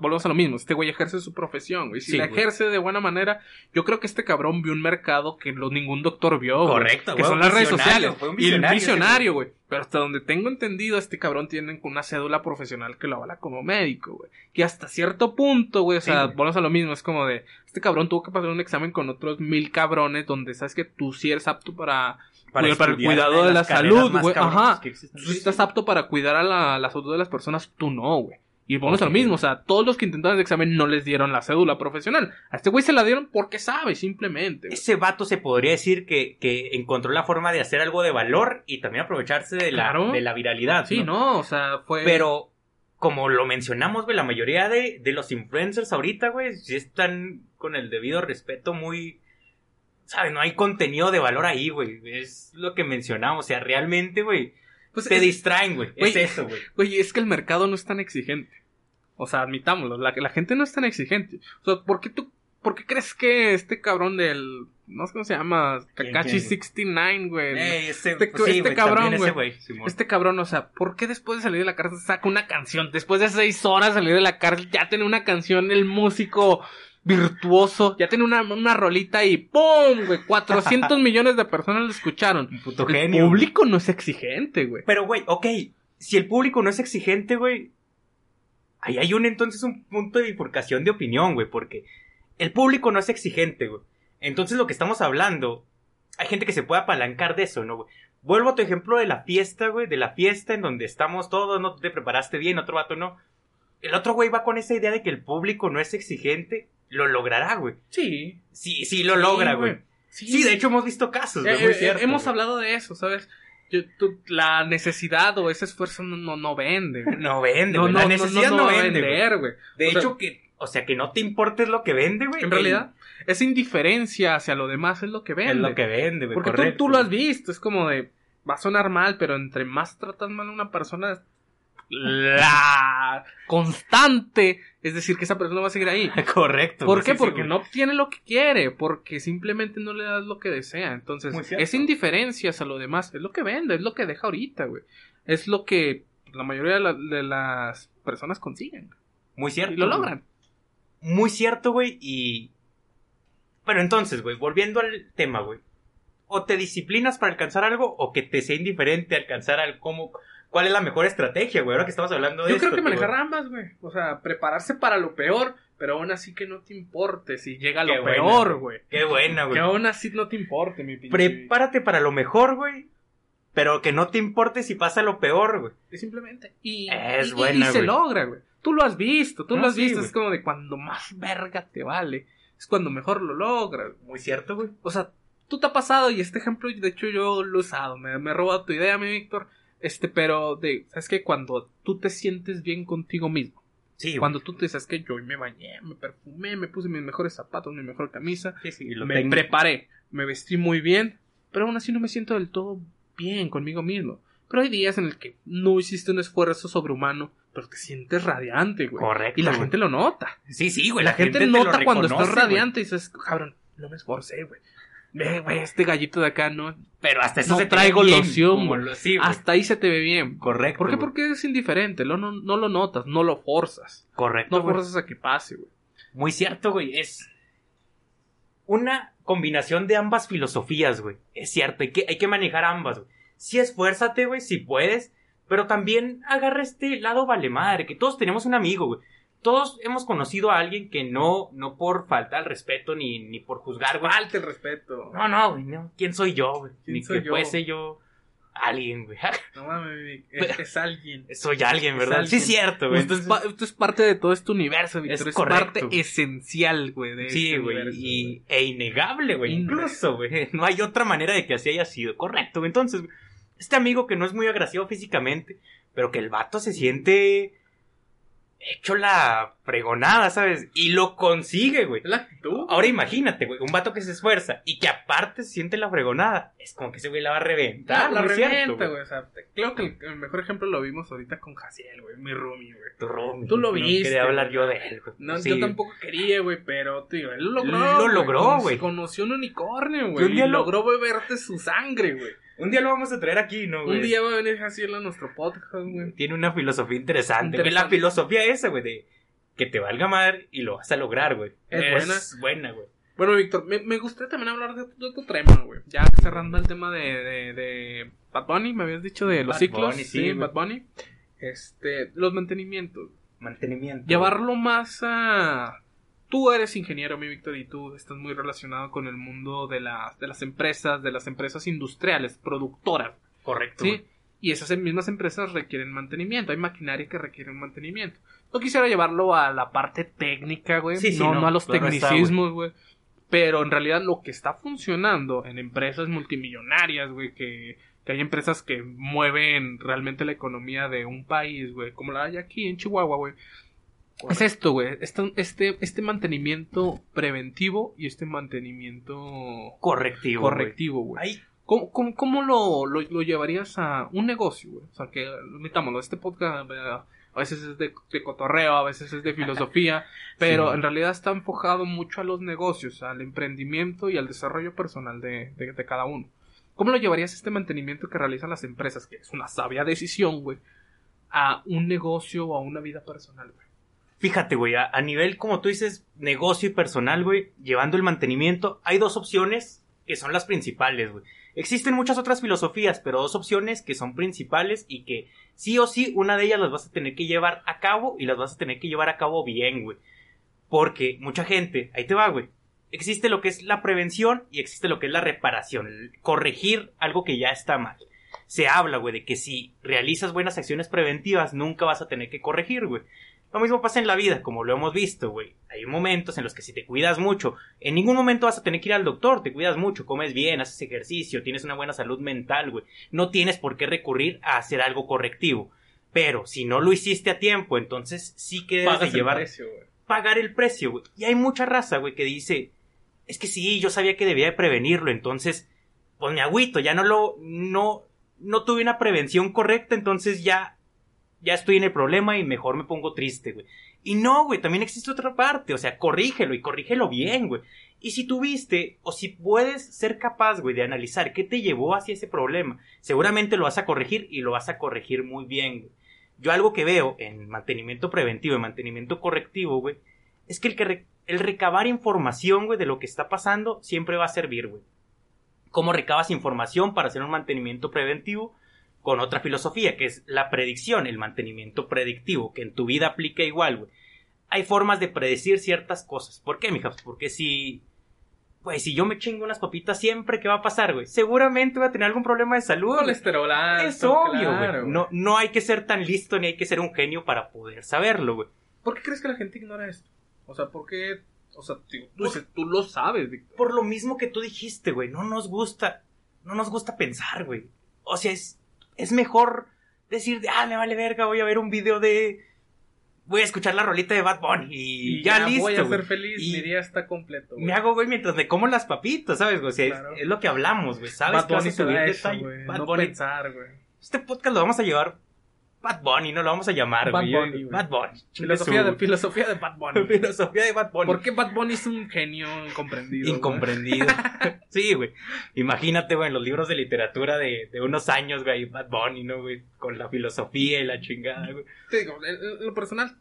Volvemos a lo mismo, este güey ejerce su profesión, güey. Si Sí, la güey. ejerce de buena manera, yo creo que este cabrón vio un mercado que lo- ningún doctor vio, güey. Correcto, Que güey, son un las redes sociales. fue un y el visionario güey. Pero hasta donde tengo entendido, este cabrón tiene una cédula profesional que lo avala como médico, güey. Que hasta cierto punto, güey, o Sí, sea, güey. volvemos a lo mismo, es como de, este cabrón tuvo que pasar un examen con otros mil cabrones donde sabes que tú sí eres apto para, para, para el cuidado de la salud, güey. Ajá. que. Tú sí estás apto para cuidar a la, la salud de las personas, tú no, güey. Y volvemos a lo mismo, o sea, todos los que intentaron el examen no les dieron la cédula profesional. A este güey se la dieron porque sabe, simplemente. Ese vato se podría decir que, que encontró la forma de hacer algo de valor y también aprovecharse de la, Claro. de la viralidad. Sí, no, o sea, fue... Pero, como lo mencionamos, güey, la mayoría de, de los influencers ahorita, güey, sí están con el debido respeto muy... ¿Sabes? No hay contenido de valor ahí, güey. Es lo que mencionamos. O sea, realmente, güey, Pues te es- distraen, güey. Es eso, güey. Oye, es que el mercado no es tan exigente. O sea, admitámoslo, la, la gente no es tan exigente. O sea, ¿por qué tú, por qué crees que este cabrón del, no sé cómo se llama, ¿Quién, Kakashi quién, güey? 69, güey? Ey, ese, este- pues sí, este cabrón, güey. Este cabrón, o sea, ¿por qué después de salir de la cárcel saca una canción? Después de seis horas de salir de la cárcel ya tiene una canción, el músico virtuoso, ya tiene una, una rolita y ¡pum! güey, 400 millones de personas lo escucharon. Puto El genio. público no es exigente, güey. Pero, güey, ok, si el público no es exigente, güey, ahí hay un entonces un punto de bifurcación de opinión, güey, porque el público no es exigente, güey. Entonces lo que estamos hablando, hay gente que se puede apalancar de eso, ¿no, güey? Vuelvo a tu ejemplo de la fiesta, güey, de la fiesta en donde estamos todos, no te preparaste bien, otro vato no. El otro güey va con esa idea de que el público no es exigente, lo logrará, güey. Sí. Sí, sí lo logra, güey. Sí, de hecho hemos visto casos, güey, Eh, muy eh, hemos güey. hablado de eso, ¿sabes? Yo- tú- la necesidad o ese esfuerzo no, no, no vende. güey. No vende, No, güey. no, La no, necesidad no, vende, vender, güey. De O sea, hecho, que, o sea, que no te importe es lo que vende, güey. En realidad, esa indiferencia hacia lo demás es lo que vende. es lo que vende, güey. Porque tú, correcto. tú lo has visto, es como de. Va a sonar mal, pero entre más tratas mal a una persona, la constante es decir que esa persona va a seguir ahí. Correcto. ¿Por qué? sí, sí, Porque no obtiene lo que quiere, porque simplemente no le das lo que desea. Entonces, esa indiferencia hacia lo demás es lo que vende, es lo que deja ahorita, güey. Es lo que la mayoría de, la- de las personas consiguen. Muy cierto. Y lo güey. logran. Muy cierto, güey. Y. Pero entonces, güey, volviendo al tema, güey. O te disciplinas para alcanzar algo, o que te sea indiferente alcanzar al cómo. ¿Cuál es la mejor estrategia, güey? Ahora que estamos hablando de Yo esto. creo que güey. manejar ambas, güey. O sea, prepararse para lo peor, pero aún así que no te importe si llega lo buena, peor, güey. Qué buena, Que güey. aún así no te importe, mi pinche. Prepárate para lo mejor, güey. Pero que no te importe si pasa lo peor, güey. Y simplemente. Y, Es y- y- buena, y se güey. logra, güey. Tú lo has visto, tú No, lo has sí, visto. Es como de cuando más verga te vale. Es cuando mejor lo logras. Muy cierto, güey. O sea, tú te ha pasado, y este ejemplo, de hecho, yo lo he usado. Me, me he robado tu idea, mi Víctor. Este, pero de, ¿sabes qué? Cuando tú te sientes bien contigo mismo. Sí. Cuando tú te dices que yo me bañé, me perfumé, me puse mis mejores zapatos, mi mejor camisa, Sí, sí, lo me tengo. preparé, me vestí muy bien, pero aún así no me siento del todo bien conmigo mismo. Pero hay días en el que no hiciste un esfuerzo sobrehumano, pero te sientes radiante, güey. Correcto. Y la güey. gente lo nota. Sí, sí, güey. la, gente, nota cuando estás güey. radiante y dices, cabrón, no me esforcé, güey. Güey, este gallito de acá no. Pero hasta eso No se traigo bien, loción, como güey. lo- sí, güey. Hasta ahí se te ve bien. Correcto. ¿Por qué? güey. Porque es indiferente, lo- no, no lo notas, no lo forzas. Correcto. No forzas a que pase, güey. Muy cierto, güey. Es una combinación de ambas filosofías, güey. Es cierto, hay que, hay que manejar ambas, güey. Sí, esfuérzate, güey, si puedes. Pero también agarra este lado vale madre, que todos tenemos un amigo, güey. Todos hemos conocido a alguien que no, no por falta al respeto ni, ni por juzgar, güey. Falta el respeto. No, no, güey, no. ¿Quién soy yo, güey? ¿Quién Ni soy que yo? fuese yo alguien, güey. No mames, es, es alguien. soy alguien, ¿verdad? Sí, alguien. es cierto, güey. Esto, es Entonces, pa- esto es parte de todo este universo, Víctor. Es Es, parte esencial, güey. de Sí, este güey, universo, y, e innegable, güey, incluso, güey. No hay otra manera de que así haya sido. Correcto, güey. Entonces, güey, este amigo que no es muy agraciado físicamente, pero que el vato se siente hecho la fregonada, ¿sabes? Y lo consigue, güey. La actitud. Ahora imagínate, güey, un vato que se esfuerza y que aparte siente la fregonada. Es como que ese güey la va a reventar, la muy cierto, revienta, güey. O sea, creo que el, el mejor ejemplo lo vimos ahorita con Jaciel, güey. Mi roomie, güey. Tu Tú lo no viste, quería hablar yo de él, güey. No, Sí, yo tampoco quería, güey, pero, tío, él lo logró. Lo logró, güey. Conoció un unicornio, güey. Y lo- logró beberte su sangre, güey. Un día lo vamos a traer aquí, ¿no, güey? Un día va a venir Jaciel a nuestro podcast, güey. tiene una filosofía interesante. La filosofía esa, güey, de que te valga madre y lo vas a lograr, güey. Es buena, güey. Bueno, Víctor, me, me gustaría también hablar de, de otro tema, güey. Ya cerrando el tema de, de, de Bad Bunny, me habías dicho de los Bad ciclos. Bunny, sí. Bad Bunny. Este, los mantenimientos. Mantenimiento. Llevarlo más a... Tú eres ingeniero, mi Víctor, y tú estás muy relacionado con el mundo de las, de las empresas, de las empresas industriales, productoras, Correcto. ¿sí? Y esas mismas empresas requieren mantenimiento, hay maquinaria que requiere mantenimiento. No quisiera llevarlo a la parte técnica, güey, Sí, sí, no, no, no a los tecnicismos, güey. Pero en realidad lo que está funcionando en empresas multimillonarias, güey, que, que hay empresas que mueven realmente la economía de un país, güey, como la hay aquí en Chihuahua, güey. Es esto, güey, este, este, este mantenimiento preventivo y este mantenimiento Correctivo. correctivo, güey. ¿Cómo, cómo, cómo lo, lo, lo llevarías a un negocio, güey? O sea, que, admitámoslo, este podcast eh, a veces es de, de cotorreo, a veces es de filosofía, pero Sí. en realidad está enfocado mucho a los negocios, al emprendimiento y al desarrollo personal de, de, de cada uno. ¿Cómo lo llevarías este mantenimiento que realizan las empresas, que es una sabia decisión, güey, a un negocio o a una vida personal, güey? Fíjate, güey, a, nivel, como tú dices, negocio y personal, güey, llevando el mantenimiento, hay dos opciones que son las principales, güey. Existen muchas otras filosofías, pero dos opciones que son principales y que sí o sí una de ellas las vas a tener que llevar a cabo y las vas a tener que llevar a cabo bien, güey. Porque mucha gente, ahí te va, güey. Existe lo que es la prevención y existe lo que es la reparación, corregir algo que ya está mal. Se habla, güey, de que si realizas buenas acciones preventivas nunca vas a tener que corregir, güey. Lo mismo pasa en la vida, como lo hemos visto, güey. Hay momentos en los que si te cuidas mucho, en ningún momento vas a tener que ir al doctor, te cuidas mucho, comes bien, haces ejercicio, tienes una buena salud mental, güey. No tienes por qué recurrir a hacer algo correctivo. Pero si no lo hiciste a tiempo, entonces sí que debes Pagas de llevar el precio, pagar el precio, güey. Y hay mucha raza, güey, que dice, es que sí, yo sabía que debía de prevenirlo, entonces, pues me agüito, ya no lo, no, no tuve una prevención correcta, entonces ya, ya estoy en el problema y mejor me pongo triste, güey. Y no, güey, también existe otra parte, o sea, corrígelo y corrígelo bien, güey. Y si tuviste, o si puedes ser capaz, güey, de analizar qué te llevó hacia ese problema, seguramente lo vas a corregir y lo vas a corregir muy bien, güey. Yo algo que veo en mantenimiento preventivo y mantenimiento correctivo, güey, es que el, que el recabar información, güey, de lo que está pasando siempre va a servir, güey. ¿Cómo recabas información para hacer un mantenimiento preventivo? Con otra filosofía, que es la predicción, el mantenimiento predictivo, que en tu vida aplica igual, güey. Hay formas de predecir ciertas cosas. ¿Por qué, mija? Pues Porque si... Pues si yo me chingo unas papitas siempre, ¿qué va a pasar, güey? Seguramente voy a tener algún problema de salud. güey. Colesterol alto, Es obvio, güey. No, no hay que ser tan listo ni hay que ser un genio para poder saberlo, güey. ¿Por qué crees que la gente ignora esto? O sea, ¿por qué? O sea, tío, tú, dices, tú lo sabes, Víctor. Por lo mismo que tú dijiste, güey, no nos gusta, no nos gusta pensar, güey. O sea, es, es mejor decir, de, ah, me vale verga, voy a ver un video de, voy a escuchar la rolita de Bad Bunny y, ya, listo. voy a ser feliz, Y mi día está completo. güey. Me hago, güey, mientras me como las papitas, ¿sabes? güey? O sea, es- Claro. es, lo que hablamos, güey. ¿Sabes Bad que vas Bunny a te subir da de eso, talla? güey. Bad No Bunny. pensar, güey. Este podcast lo vamos a llevar Bad Bunny, no lo vamos a llamar, Bad güey. Bunny, güey. Bad Bunny. Filosofía de, filosofía de Bad Bunny. filosofía de Bad Bunny. ¿Por qué Bad Bunny es un genio incomprendido? güey? Incomprendido. sí, güey. Imagínate, güey, en los libros de literatura de, de unos años, güey, Bad Bunny, ¿no, güey? Con la filosofía y la chingada, güey. Te digo, en, lo personal,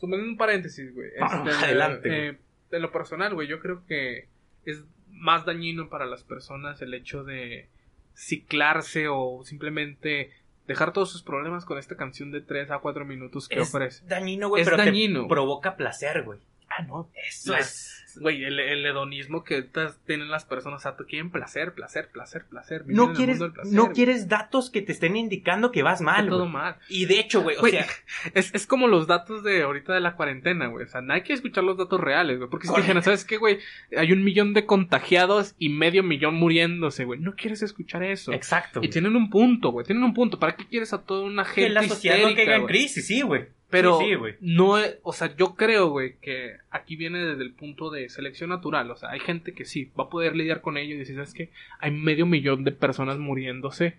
tomando un paréntesis, güey. Ah, este, adelante, eh, en lo personal, güey, yo creo que es más dañino para las personas el hecho de ciclarse o simplemente dejar todos sus problemas con esta canción de 3 a 4 minutos que Es ofrece. dañino, güey, Es pero dañino. te provoca placer, güey. Ah, no, eso es... Güey, el, el hedonismo que tienen las personas, o sea, quieren placer, placer, placer, placer. No quieres, placer, no quieres datos que te estén indicando que vas Está mal, todo mal. Y de hecho, güey, o sea, Es, es como los datos de ahorita de la cuarentena, güey. O sea, no hay que escuchar los datos reales, güey. Porque si te dijeran, ¿sabes qué, güey? Hay un millón de contagiados y medio millón muriéndose, güey. No quieres escuchar eso. exacto. Y tienen un punto, güey. Tienen un punto. ¿Para qué quieres a toda una gente Que la sociedad no caiga en crisis, sí, güey. Pero Sí, sí, no, es- o sea, yo creo, güey, que aquí viene desde el punto de selección natural. O sea, hay gente que sí va a poder lidiar con ello y decir, ¿sabes qué? Hay medio millón de personas muriéndose.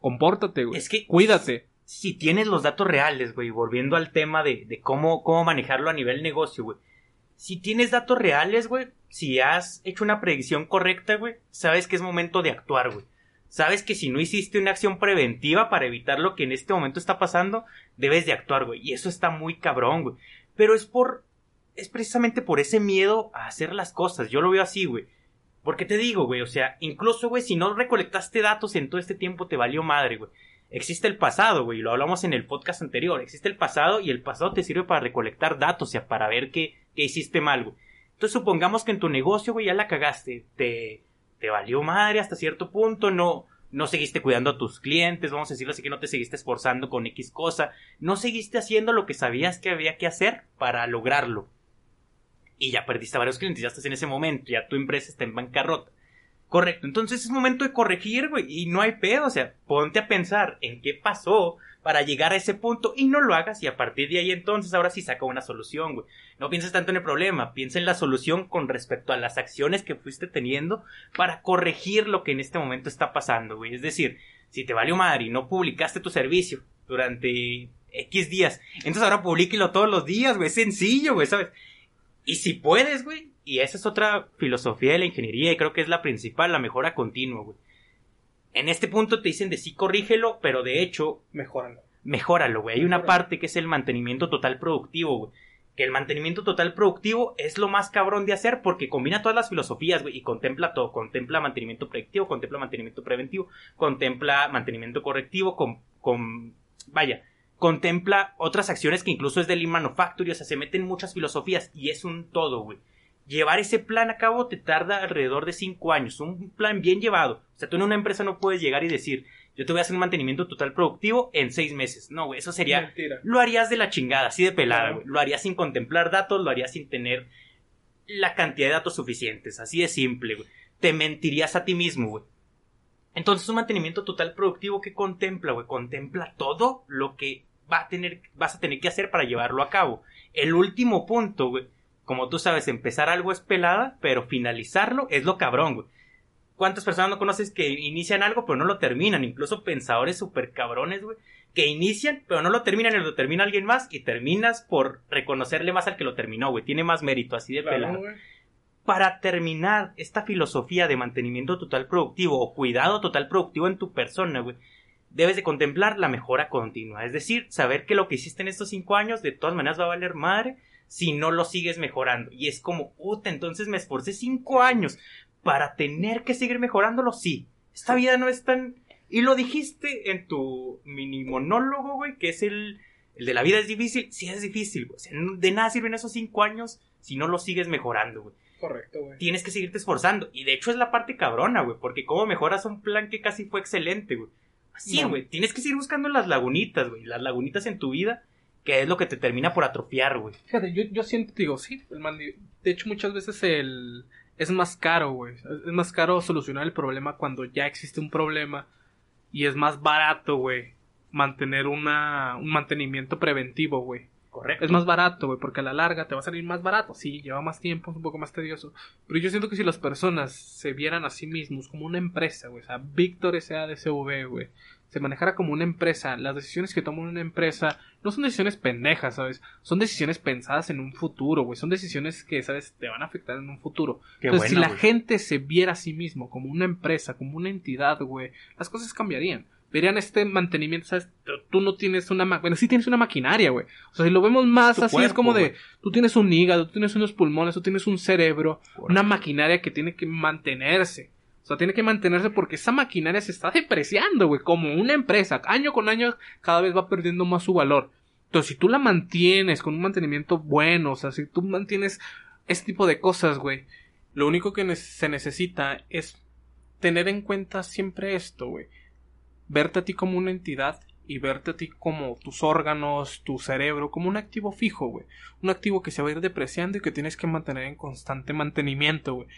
Compórtate, güey. Es que- Cuídate. si tienes los datos reales, güey, volviendo al tema de, de cómo, cómo manejarlo a nivel negocio, güey. Si tienes datos reales, güey, si has hecho una predicción correcta, güey, sabes que es momento de actuar, güey. Sabes que si no hiciste una acción preventiva para evitar lo que en este momento está pasando, debes de actuar, güey. Y eso está muy cabrón, güey. Pero es por... Es precisamente por ese miedo a hacer las cosas. Yo lo veo así, güey. Porque te digo, güey, o sea, incluso, güey, si no recolectaste datos en todo este tiempo, te valió madre, güey. Existe el pasado, güey, lo hablamos en el podcast anterior. Existe el pasado y el pasado te sirve para recolectar datos, o sea, para ver qué, qué hiciste mal, güey. Entonces supongamos que en tu negocio, güey, ya la cagaste. Te, te valió madre hasta cierto punto, no, no seguiste cuidando a tus clientes, vamos a decirlo así que no te seguiste esforzando con X cosa, no seguiste haciendo lo que sabías que había que hacer para lograrlo. Y ya perdiste a varios clientes, ya estás en ese momento, ya tu empresa está en bancarrota. Correcto, entonces es momento de corregir, güey, y no hay pedo, o sea, ponte a pensar en qué pasó para llegar a ese punto y no lo hagas y a partir de ahí entonces ahora sí saca una solución, güey. No pienses tanto en el problema, piensa en la solución con respecto a las acciones que fuiste teniendo para corregir lo que en este momento está pasando, güey. Es decir, si te valió madre y no publicaste tu servicio durante X días, entonces ahora publíquelo todos los días, güey, es sencillo, güey, ¿sabes? Y si puedes, güey, y esa es otra filosofía de la ingeniería y creo que es la principal, la mejora continua, güey. En este punto te dicen de sí corrígelo, pero de hecho, Mejóralo. mejóralo, güey. Hay una parte que es el mantenimiento total productivo, güey. Que el mantenimiento total productivo es lo más cabrón de hacer porque combina todas las filosofías, güey, y contempla todo. Contempla mantenimiento predictivo, contempla mantenimiento preventivo, contempla mantenimiento correctivo, con, con vaya, contempla otras acciones que incluso es de Lean Manufacturing, o sea, se meten muchas filosofías y es un todo, güey. Llevar ese plan a cabo te tarda alrededor de cinco años. Un plan bien llevado. O sea, tú en una empresa no puedes llegar y decir, yo te voy a hacer un mantenimiento total productivo en seis meses. No, güey, eso sería. Mentira. Lo harías de la chingada, así de pelada, güey. Lo harías sin contemplar datos, lo harías sin tener la cantidad de datos suficientes. Así de simple, güey. Te mentirías a ti mismo, güey. Entonces, un mantenimiento total productivo que contempla, güey, contempla todo lo que va a tener, vas a tener que hacer para llevarlo a cabo. El último punto, güey, como tú sabes, empezar algo es pelada, pero finalizarlo es lo cabrón, güey. ¿Cuántas personas no conoces que inician algo pero no lo terminan? Incluso pensadores super cabrones, güey, que inician pero no lo terminan y lo termina alguien más y terminas por reconocerle más al que lo terminó, güey. Tiene más mérito, así de Claro, pelada güey. para terminar esta filosofía de mantenimiento total productivo o cuidado total productivo en tu persona, güey, debes de contemplar la mejora continua. Es decir, saber que lo que hiciste en estos cinco años de todas maneras va a valer madre si no lo sigues mejorando. Y es como, puta, entonces me esforcé cinco años para tener que seguir mejorándolo. Sí, esta vida no es tan... Y lo dijiste en tu mini monólogo, güey, que es el, el de la vida es difícil. Sí es difícil, güey. O sea, de nada sirven esos cinco años si no lo sigues mejorando, güey Correcto, güey. tienes que seguirte esforzando. Y de hecho es la parte cabrona, güey. Porque cómo mejoras un plan que casi fue excelente, güey. Así, No. güey. Tienes que seguir buscando las lagunitas, güey. Las lagunitas en tu vida, que es lo que te termina por atrofiar, güey. Fíjate, yo, yo siento, digo, sí, el mandi- de hecho muchas veces el es más caro, güey. Es más caro solucionar el problema cuando ya existe un problema y es más barato, güey, mantener una un mantenimiento preventivo, güey. Correcto. Es más barato, güey, porque a la larga te va a salir más barato. Sí, lleva más tiempo, es un poco más tedioso. Pero yo siento que si las personas se vieran a sí mismos como una empresa, güey, o sea, Víctor SADCV, güey, se manejara como una empresa, las decisiones que toma una empresa no son decisiones pendejas, ¿sabes? Son decisiones pensadas en un futuro, güey. Son decisiones que, ¿sabes? Te van a afectar en un futuro. Qué Entonces, si la gente se viera a sí mismo como una empresa, como una entidad, güey, las cosas cambiarían. Verían este mantenimiento, ¿sabes? Tú no tienes una... ma- Bueno, sí tienes una maquinaria, güey. O sea, si lo vemos más así, es como de... Tú tienes un hígado, tú tienes unos pulmones, tú tienes un cerebro, una maquinaria que tiene que mantenerse. O sea, tiene que mantenerse porque esa maquinaria se está depreciando, güey, como una empresa. Año con año cada vez va perdiendo más su valor. Entonces, si tú la mantienes con un mantenimiento bueno, o sea, si tú mantienes este tipo de cosas, güey, lo único que se necesita es tener en cuenta siempre esto, güey. Verte a ti como una entidad y verte a ti como tus órganos, tu cerebro, como un activo fijo, güey. Un activo que se va a ir depreciando y que tienes que mantener en constante mantenimiento, güey.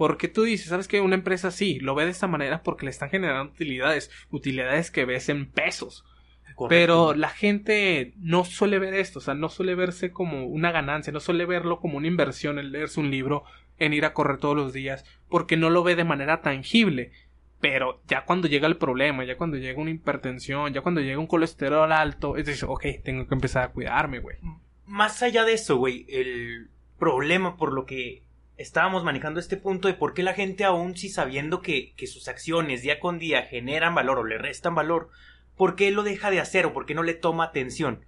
Porque tú dices, ¿sabes que Una empresa sí, lo ve de esta manera porque le están generando utilidades, utilidades que ves en pesos. Correcto. Pero la gente no suele ver esto, o sea, no suele verse como una ganancia, no suele verlo como una inversión el leerse un libro, en ir a correr todos los días, porque no lo ve de manera tangible. Pero ya cuando llega el problema, ya cuando llega una hipertensión, ya cuando llega un colesterol alto, es decir, ok, tengo que empezar a cuidarme, güey. Más allá de eso, güey, el problema por lo que estábamos manejando este punto de por qué la gente aún si sabiendo que, que sus acciones día con día generan valor o le restan valor, ¿por qué lo deja de hacer o por qué no le toma atención?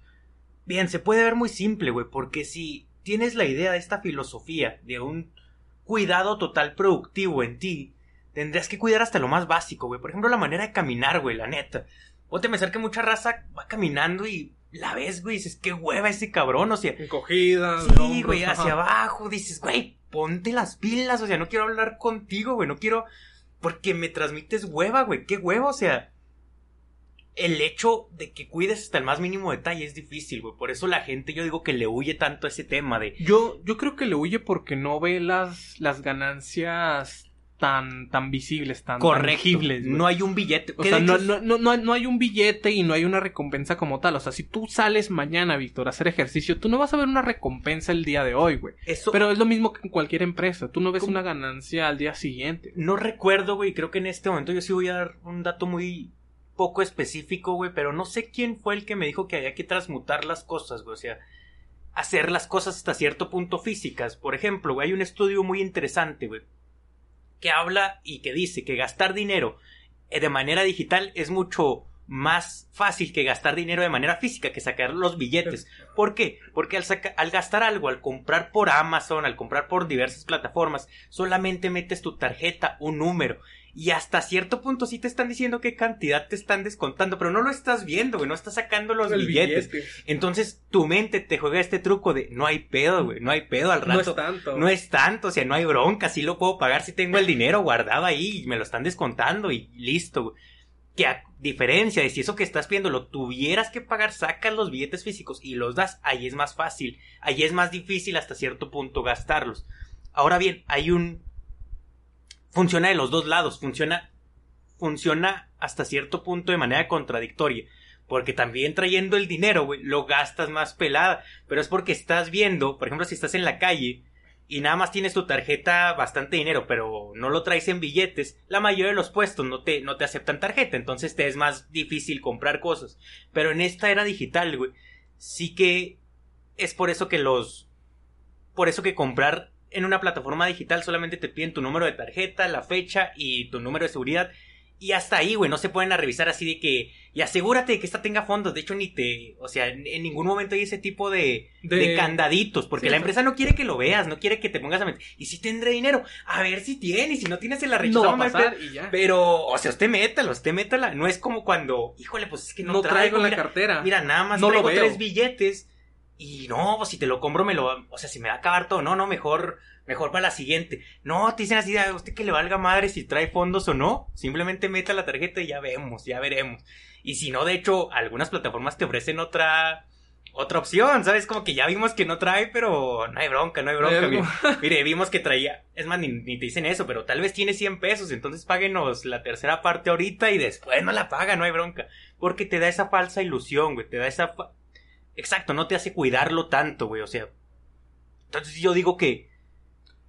Bien, se puede ver muy simple, güey, porque si tienes la idea de esta filosofía de un cuidado total productivo en ti, tendrías que cuidar hasta lo más básico, güey. Por ejemplo, la manera de caminar, güey, la neta. O te pensar que mucha raza va caminando y la ves, güey, y dices, qué hueva ese cabrón, o sea, Encogidas, sí, güey, hacia abajo, dices, güey, ponte las pilas, o sea, no quiero hablar contigo, güey, no quiero, porque me transmites hueva, güey, qué hueva, o sea, el hecho de que cuides hasta el más mínimo detalle es difícil, güey, por eso la gente, yo digo que le huye tanto a ese tema de, Yo, yo creo que le huye porque no ve las, las ganancias tan, tan visibles, tan güey. no hay un billete, O sea, no, no, no, no, hay un billete y no hay una recompensa como tal. O sea, si tú sales mañana, Víctor, a hacer ejercicio, tú no vas a ver una recompensa el día de hoy, güey. eso, Pero es lo mismo que en cualquier empresa. Tú no ves ¿Cómo? una ganancia al día siguiente. No recuerdo, güey, creo que en este momento yo sí voy a dar un dato muy poco específico, güey, pero no sé quién fue el que me dijo que había que transmutar las cosas, güey, o sea, hacer las cosas hasta cierto punto físicas. Por ejemplo, güey, hay un estudio muy interesante, güey, que habla y que dice que gastar dinero eh, de manera digital es mucho más fácil que gastar dinero de manera física, que sacar los billetes. ¿Por qué? Porque al, saca- al gastar algo, al comprar por Amazon, al comprar por diversas plataformas, solamente metes tu tarjeta, un número. Y hasta cierto punto sí te están diciendo qué cantidad te están descontando, pero no lo estás viendo, güey, no estás sacando los El billetes. billete. Entonces tu mente te juega este truco de no hay pedo, güey, no hay pedo al rato. No es tanto. No es tanto, o sea, no hay bronca, sí lo puedo pagar si tengo el dinero guardado ahí y me lo están descontando y listo, güey. Que a diferencia de si eso que estás pidiendo lo tuvieras que pagar, sacas los billetes físicos y los das, ahí es más fácil, ahí es más difícil hasta cierto punto gastarlos. Ahora bien, hay un... Funciona de los dos lados, funciona... Funciona hasta cierto punto de manera contradictoria. Porque también trayendo el dinero, güey, lo gastas más pelada. Pero es porque estás viendo, por ejemplo, si estás en la calle y nada más tienes tu tarjeta bastante dinero, pero no lo traes en billetes, la mayoría de los puestos no te, no te aceptan tarjeta, entonces te es más difícil comprar cosas. Pero en esta era digital, güey, sí que es por eso que los... Por eso que comprar en una plataforma digital solamente te piden tu número de tarjeta, la fecha y tu número de seguridad. Y hasta ahí, güey, no se pueden a revisar así de que... Y asegúrate de que esta tenga fondos. De hecho, ni te... O sea, en, en ningún momento hay ese tipo de, de... De- candaditos. Porque Sí, la empresa no quiere que lo veas, no quiere que te pongas a mentir. Y si tendré dinero, a ver si tienes. Si no tienes, se la No va a pasar y ya. Pero, o sea, usted métala, usted métala. No es como cuando, híjole, pues es que no, no, traigo la mira, cartera. Mira, nada más No lo traigo veo. tres billetes. Y no, pues si te lo compro, me lo. O sea, si me va a acabar todo. No, no, mejor. Mejor para la siguiente. No, te dicen así, a usted que le valga madre si trae fondos o no. Simplemente meta la tarjeta y ya vemos, ya veremos. Y si no, de hecho, algunas plataformas te ofrecen otra. Otra opción, ¿sabes? Como que ya vimos que no trae, pero no hay bronca, no hay bronca. Mire, Mire, vimos que traía. Es más, ni, ni te dicen eso, pero tal vez tiene 100 pesos, entonces páguenos la tercera parte ahorita y después no la paga, no hay bronca. Porque te da esa falsa ilusión, güey. Te da esa. fa- Exacto, no te hace cuidarlo tanto, güey. O sea. Entonces yo digo que.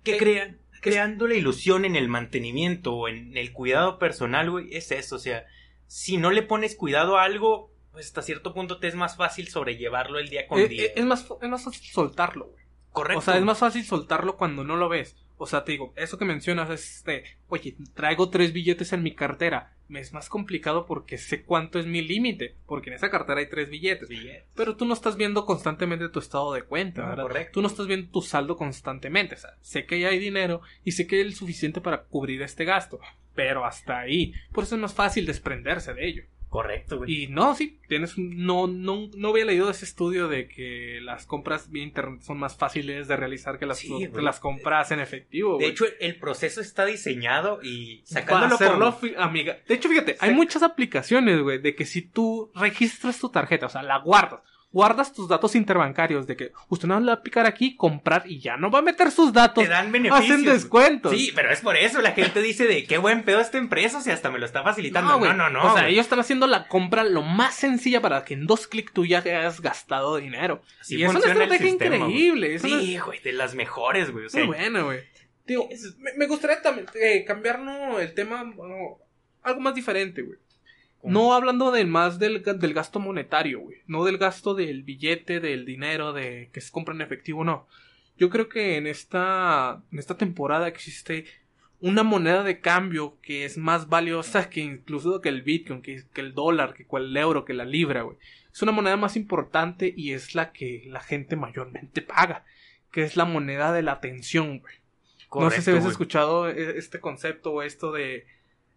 Que Eh, crean. Creando la ilusión en el mantenimiento o en el cuidado personal, güey, es eso. O sea, si no le pones cuidado a algo, pues hasta cierto punto te es más fácil sobrellevarlo el día con Eh, día. eh, es, más, es más fácil soltarlo, güey. Correcto. O sea, es más fácil soltarlo cuando no lo ves. O sea, te digo, eso que mencionas es este, oye, traigo tres billetes en mi cartera. Me es más complicado porque sé cuánto es mi límite, porque en esa cartera hay tres billetes. Pero tú no estás viendo constantemente tu estado de cuenta, No, ¿verdad? correcto. Tú no estás viendo tu saldo constantemente. O sea, sé que ya hay dinero y sé que hay el suficiente para cubrir este gasto. Pero hasta ahí. Por eso es más fácil desprenderse de ello. Correcto, güey. Y no, sí, tienes no, no, no había leído ese estudio de que las compras vía internet son más fáciles de realizar que las, Sí, que güey. las compras en efectivo. De hecho, el proceso está diseñado y para sacándolo hacerlo, como- fi- amiga. De hecho, fíjate, hay muchas aplicaciones, güey, de que si tú registras tu tarjeta, o sea, la guardas, guardas tus datos interbancarios de que usted no le va a picar aquí, comprar y ya no va a meter sus datos. te dan beneficios. Hacen descuentos. Sí, pero es por eso la gente dice de qué buen pedo esta empresa, si hasta me lo está facilitando. No, güey. no, no. O sea, ellos están haciendo la compra lo más sencilla para que en dos clics tú ya hayas gastado dinero. Así y es una estrategia sistema, increíble. Sí, güey, de las mejores, güey. O sea, Muy bueno, güey. Digo, me, gustaría también eh, cambiar ¿no? el tema bueno, algo más diferente, güey. No hablando de más del, del gasto monetario, güey. No del gasto del billete, del dinero, de que se compra en efectivo, no. Yo creo que en esta, en esta temporada existe una moneda de cambio que es más valiosa que incluso que el Bitcoin, que, que el dólar, que el euro, que la libra, güey. Es una moneda más importante y es la que la gente mayormente paga, que es la moneda de la atención, güey. no sé si habéis escuchado e- este concepto o esto de,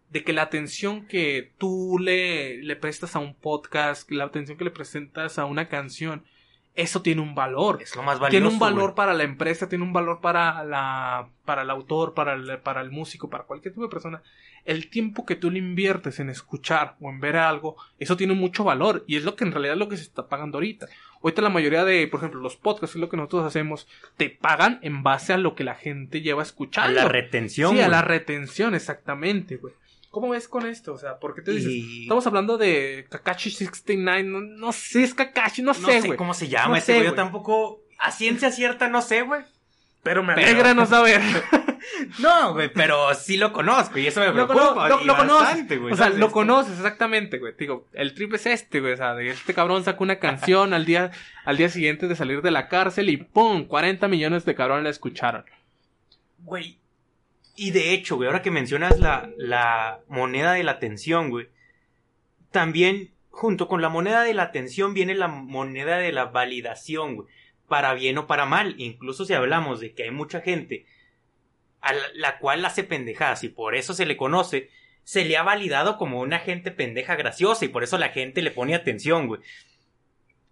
de que la atención que tú le, le prestas a un podcast, la atención que le presentas a una canción, eso tiene un valor. Es lo más valioso. tiene un valor para la empresa, tiene un valor para la para el autor, para el, para el músico, para cualquier tipo de persona. El tiempo que tú le inviertes en escuchar o en ver algo, eso tiene mucho valor y es lo que en realidad es lo que se está pagando ahorita. Ahorita la mayoría de, por ejemplo, los podcasts, es lo que nosotros hacemos, te pagan en base a lo que la gente lleva A escuchando. la retención. Sí, a la retención, exactamente, güey. ¿Cómo ves con esto? O sea, ¿por qué te dices? Y- Estamos hablando de Kakashi 69, no, no sé, es Kakashi, no, No sé, sé güey. cómo se llama No ese sé, güey. Yo tampoco. A ciencia cierta no sé, güey. Pero me alegra no saber. No, güey, pero sí lo conozco y eso me Lo, preocupa. cono- lo- y lo conoces. bastante, güey, o sea, lo conoces exactamente, güey. Digo, el trip es este, güey. O sea, de este cabrón sacó una canción al día, al día siguiente de salir de la cárcel y ¡pum! 40 millones de cabrones la escucharon. Güey. Y de hecho, güey, ahora que mencionas la, la moneda de la atención, güey. También, junto con la moneda de la atención, viene la moneda de la validación, güey. Para bien o para mal. Incluso si hablamos de que hay mucha gente a la, cual hace pendejadas y por eso se le conoce, se le ha validado como una gente pendeja graciosa y por eso la gente le pone atención, güey.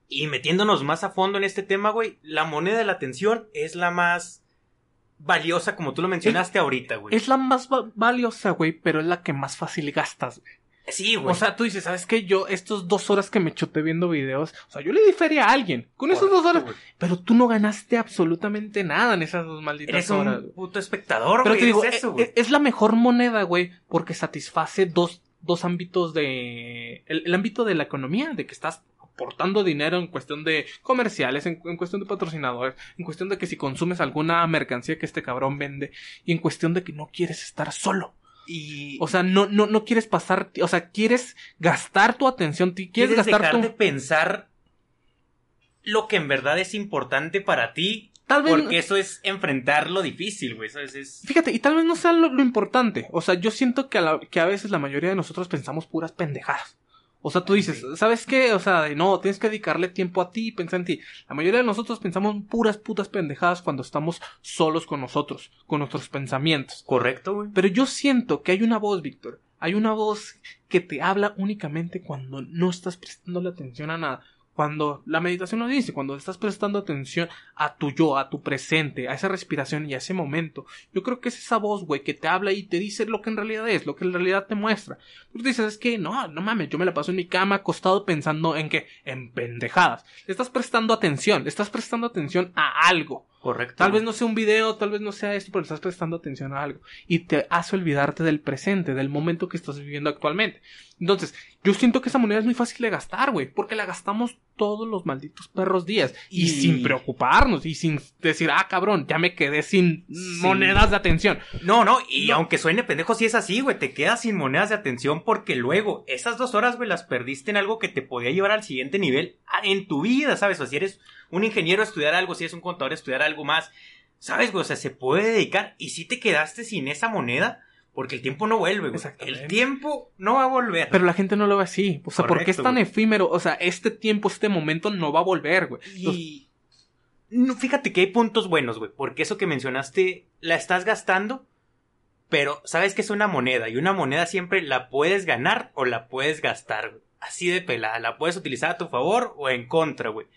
Y metiéndonos más a fondo en este tema, güey, la moneda de la atención es la más valiosa, como tú lo mencionaste ahorita, güey. Es la más va- valiosa, güey, pero es la que más fácil gastas, güey. Sí, güey. O sea, tú dices, ¿sabes qué? Yo, estos dos horas que me chuté viendo videos, o sea, yo le diferí a alguien con esas dos horas, pero tú no ganaste absolutamente nada en esas dos malditas Eres horas. un puto espectador, Pero güey. te digo, es eso, e- güey. e- es la mejor moneda, güey, porque satisface dos, dos ámbitos de... El, el ámbito de la economía, de que estás aportando dinero en cuestión de comerciales, en, en cuestión de patrocinadores, en cuestión de que si consumes alguna mercancía que este cabrón vende, y en cuestión de que no quieres estar solo. y O sea, no, no, no quieres pasar, o sea, quieres gastar tu atención, quieres, quieres gastar dejar tu... de pensar lo que en verdad es importante para ti. Tal vez... Porque eso es enfrentar lo difícil, güey. Eso es, es- Fíjate, y tal vez no sea lo, lo importante. O sea, yo siento que a, la- que a veces la mayoría de nosotros pensamos puras pendejadas. O sea, tú dices. ¿sabes qué? O sea, no, tienes que dedicarle tiempo a ti y pensar en ti. La mayoría de nosotros pensamos puras putas pendejadas cuando estamos solos con nosotros, con nuestros pensamientos. correcto, güey. Pero yo siento que hay una voz, Víctor. Hay una voz que te habla únicamente cuando no estás prestando atención a nada. Cuando la meditación lo dice, cuando estás prestando atención a tu yo, a tu presente, a esa respiración y a ese momento. Yo creo que es esa voz, güey, que te habla y te dice lo que en realidad es, lo que en realidad te muestra. Tú dices, es que no, no mames, yo me la paso en mi cama acostado pensando en qué, en pendejadas. Le estás prestando atención, le estás prestando atención a algo. Correcto. Tal vez no sea un video, tal vez no sea esto, pero estás prestando atención a algo. Y te hace olvidarte del presente, del momento que estás viviendo actualmente. Entonces, yo siento que esa moneda es muy fácil de gastar, güey. Porque la gastamos todos los malditos perros días. Y, Y- sin preocuparnos. Y sin decir, ah, cabrón, ya me quedé sin monedas de atención. No, no, y No. aunque suene pendejo, sí es así, güey. Te quedas sin monedas de atención porque luego esas dos horas, güey, las perdiste en algo que te podía llevar al siguiente nivel ah, en tu vida, ¿sabes? O si eres un ingeniero, estudiar algo, si eres un contador, estudiar algo más. ¿Sabes, güey? O sea, se puede dedicar. Y si te quedaste sin esa moneda, porque el tiempo no vuelve, güey. El tiempo no va a volver. Pero la gente no lo ve así. O sea, ¿por qué es Correcto, tan güey. efímero? O sea, este tiempo, este momento no va a volver, güey. Y no, fíjate que hay puntos buenos, güey, porque eso que mencionaste la estás gastando, pero sabes que es una moneda y una moneda siempre la puedes ganar o la puedes gastar, güey. Así de pelada, la puedes utilizar a tu favor o en contra, güey.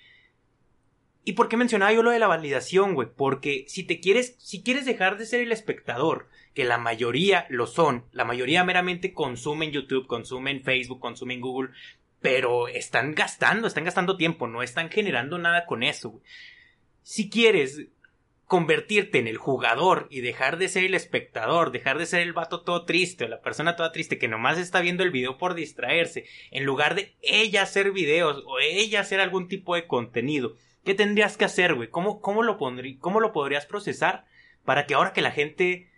¿Y por qué mencionaba yo lo de la validación, güey? Porque si te quieres, si quieres dejar de ser el espectador, que la mayoría lo son, la mayoría meramente consumen YouTube, consumen Facebook, consumen Google, pero están gastando, están gastando tiempo, no están generando nada con eso, güey. Si quieres convertirte en el jugador y dejar de ser el espectador, dejar de ser el vato todo triste o la persona toda triste que nomás está viendo el video por distraerse, en lugar de ella hacer videos o ella hacer algún tipo de contenido, ¿qué tendrías que hacer, güey? ¿Cómo, cómo, lo pondrí- ¿Cómo lo podrías procesar para que ahora que la gente,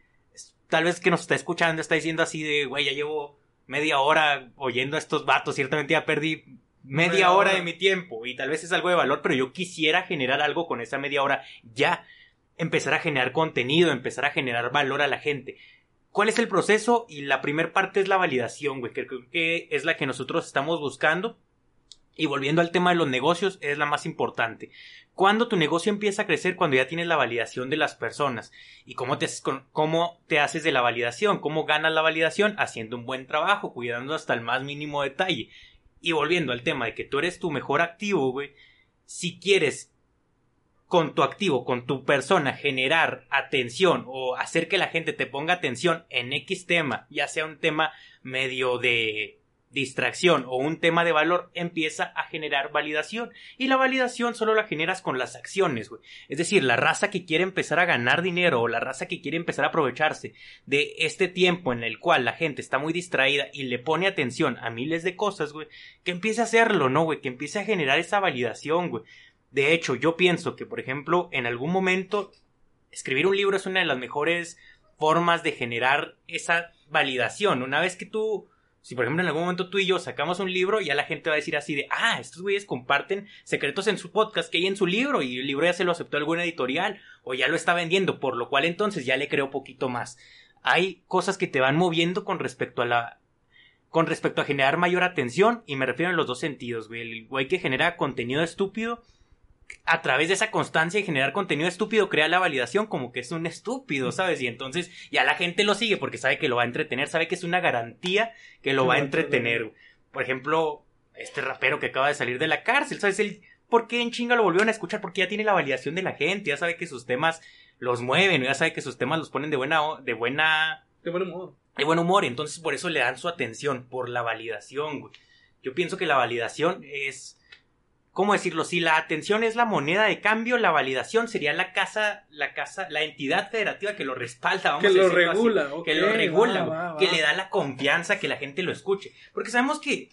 tal vez que nos está escuchando, está diciendo así de, güey, ya llevo media hora oyendo a estos vatos, ciertamente ya perdí media hora hora. de mi tiempo y tal vez es algo de valor, pero yo quisiera generar algo con esa media hora ya, empezar a generar contenido, empezar a generar valor a la gente. ¿Cuál es el proceso? Y la primera parte es la validación, güey, que creo que es la que nosotros estamos buscando. Y volviendo al tema de los negocios, es la más importante. Cuando tu negocio empieza a crecer, cuando ya tienes la validación de las personas. ¿Y cómo te, cómo te haces de la validación? ¿Cómo ganas la validación? Haciendo un buen trabajo, cuidando hasta el más mínimo detalle. Y volviendo al tema de que tú eres tu mejor activo, güey. Si quieres con tu activo, con tu persona, generar atención o hacer que la gente te ponga atención en X tema, ya sea un tema medio de distracción o un tema de valor, empieza a generar validación. Y la validación solo la generas con las acciones, güey. Es decir, la raza que quiere empezar a ganar dinero o la raza que quiere empezar a aprovecharse de este tiempo en el cual la gente está muy distraída y le pone atención a miles de cosas, güey, que empiece a hacerlo, ¿no, güey? Que empiece a generar esa validación, güey. De hecho, yo pienso que, por ejemplo, en algún momento, escribir un libro es una de las mejores formas de generar esa validación. Una vez que tú, si por ejemplo en algún momento tú y yo sacamos un libro, ya la gente va a decir así de, ah, estos güeyes comparten secretos en su podcast que hay en su libro y el libro ya se lo aceptó alguna editorial o ya lo está vendiendo, por lo cual entonces ya le creo poquito más. Hay cosas que te van moviendo con respecto a la con respecto a generar mayor atención y me refiero en los dos sentidos, güey. El güey que genera contenido estúpido a través de esa constancia y generar contenido estúpido crea la validación como que es un estúpido, ¿sabes? Y entonces ya la gente lo sigue porque sabe que lo va a entretener, sabe que es una garantía que lo va a entretener. Por ejemplo, este rapero que acaba de salir de la cárcel, ¿sabes? El, ¿Por qué en chinga lo volvieron a escuchar? Porque ya tiene la validación de la gente, ya sabe que sus temas los mueven, ya sabe que sus temas los ponen de buena... De buena de buen humor. De buen humor, entonces por eso le dan su atención, por la validación, güey. Yo pienso que la validación es ¿cómo decirlo? Si la atención es la moneda de cambio, la validación sería la casa, la casa, la entidad federativa que lo respalda, vamos que lo regula, que lo regula, que le da la confianza que la gente lo escuche. Porque sabemos que,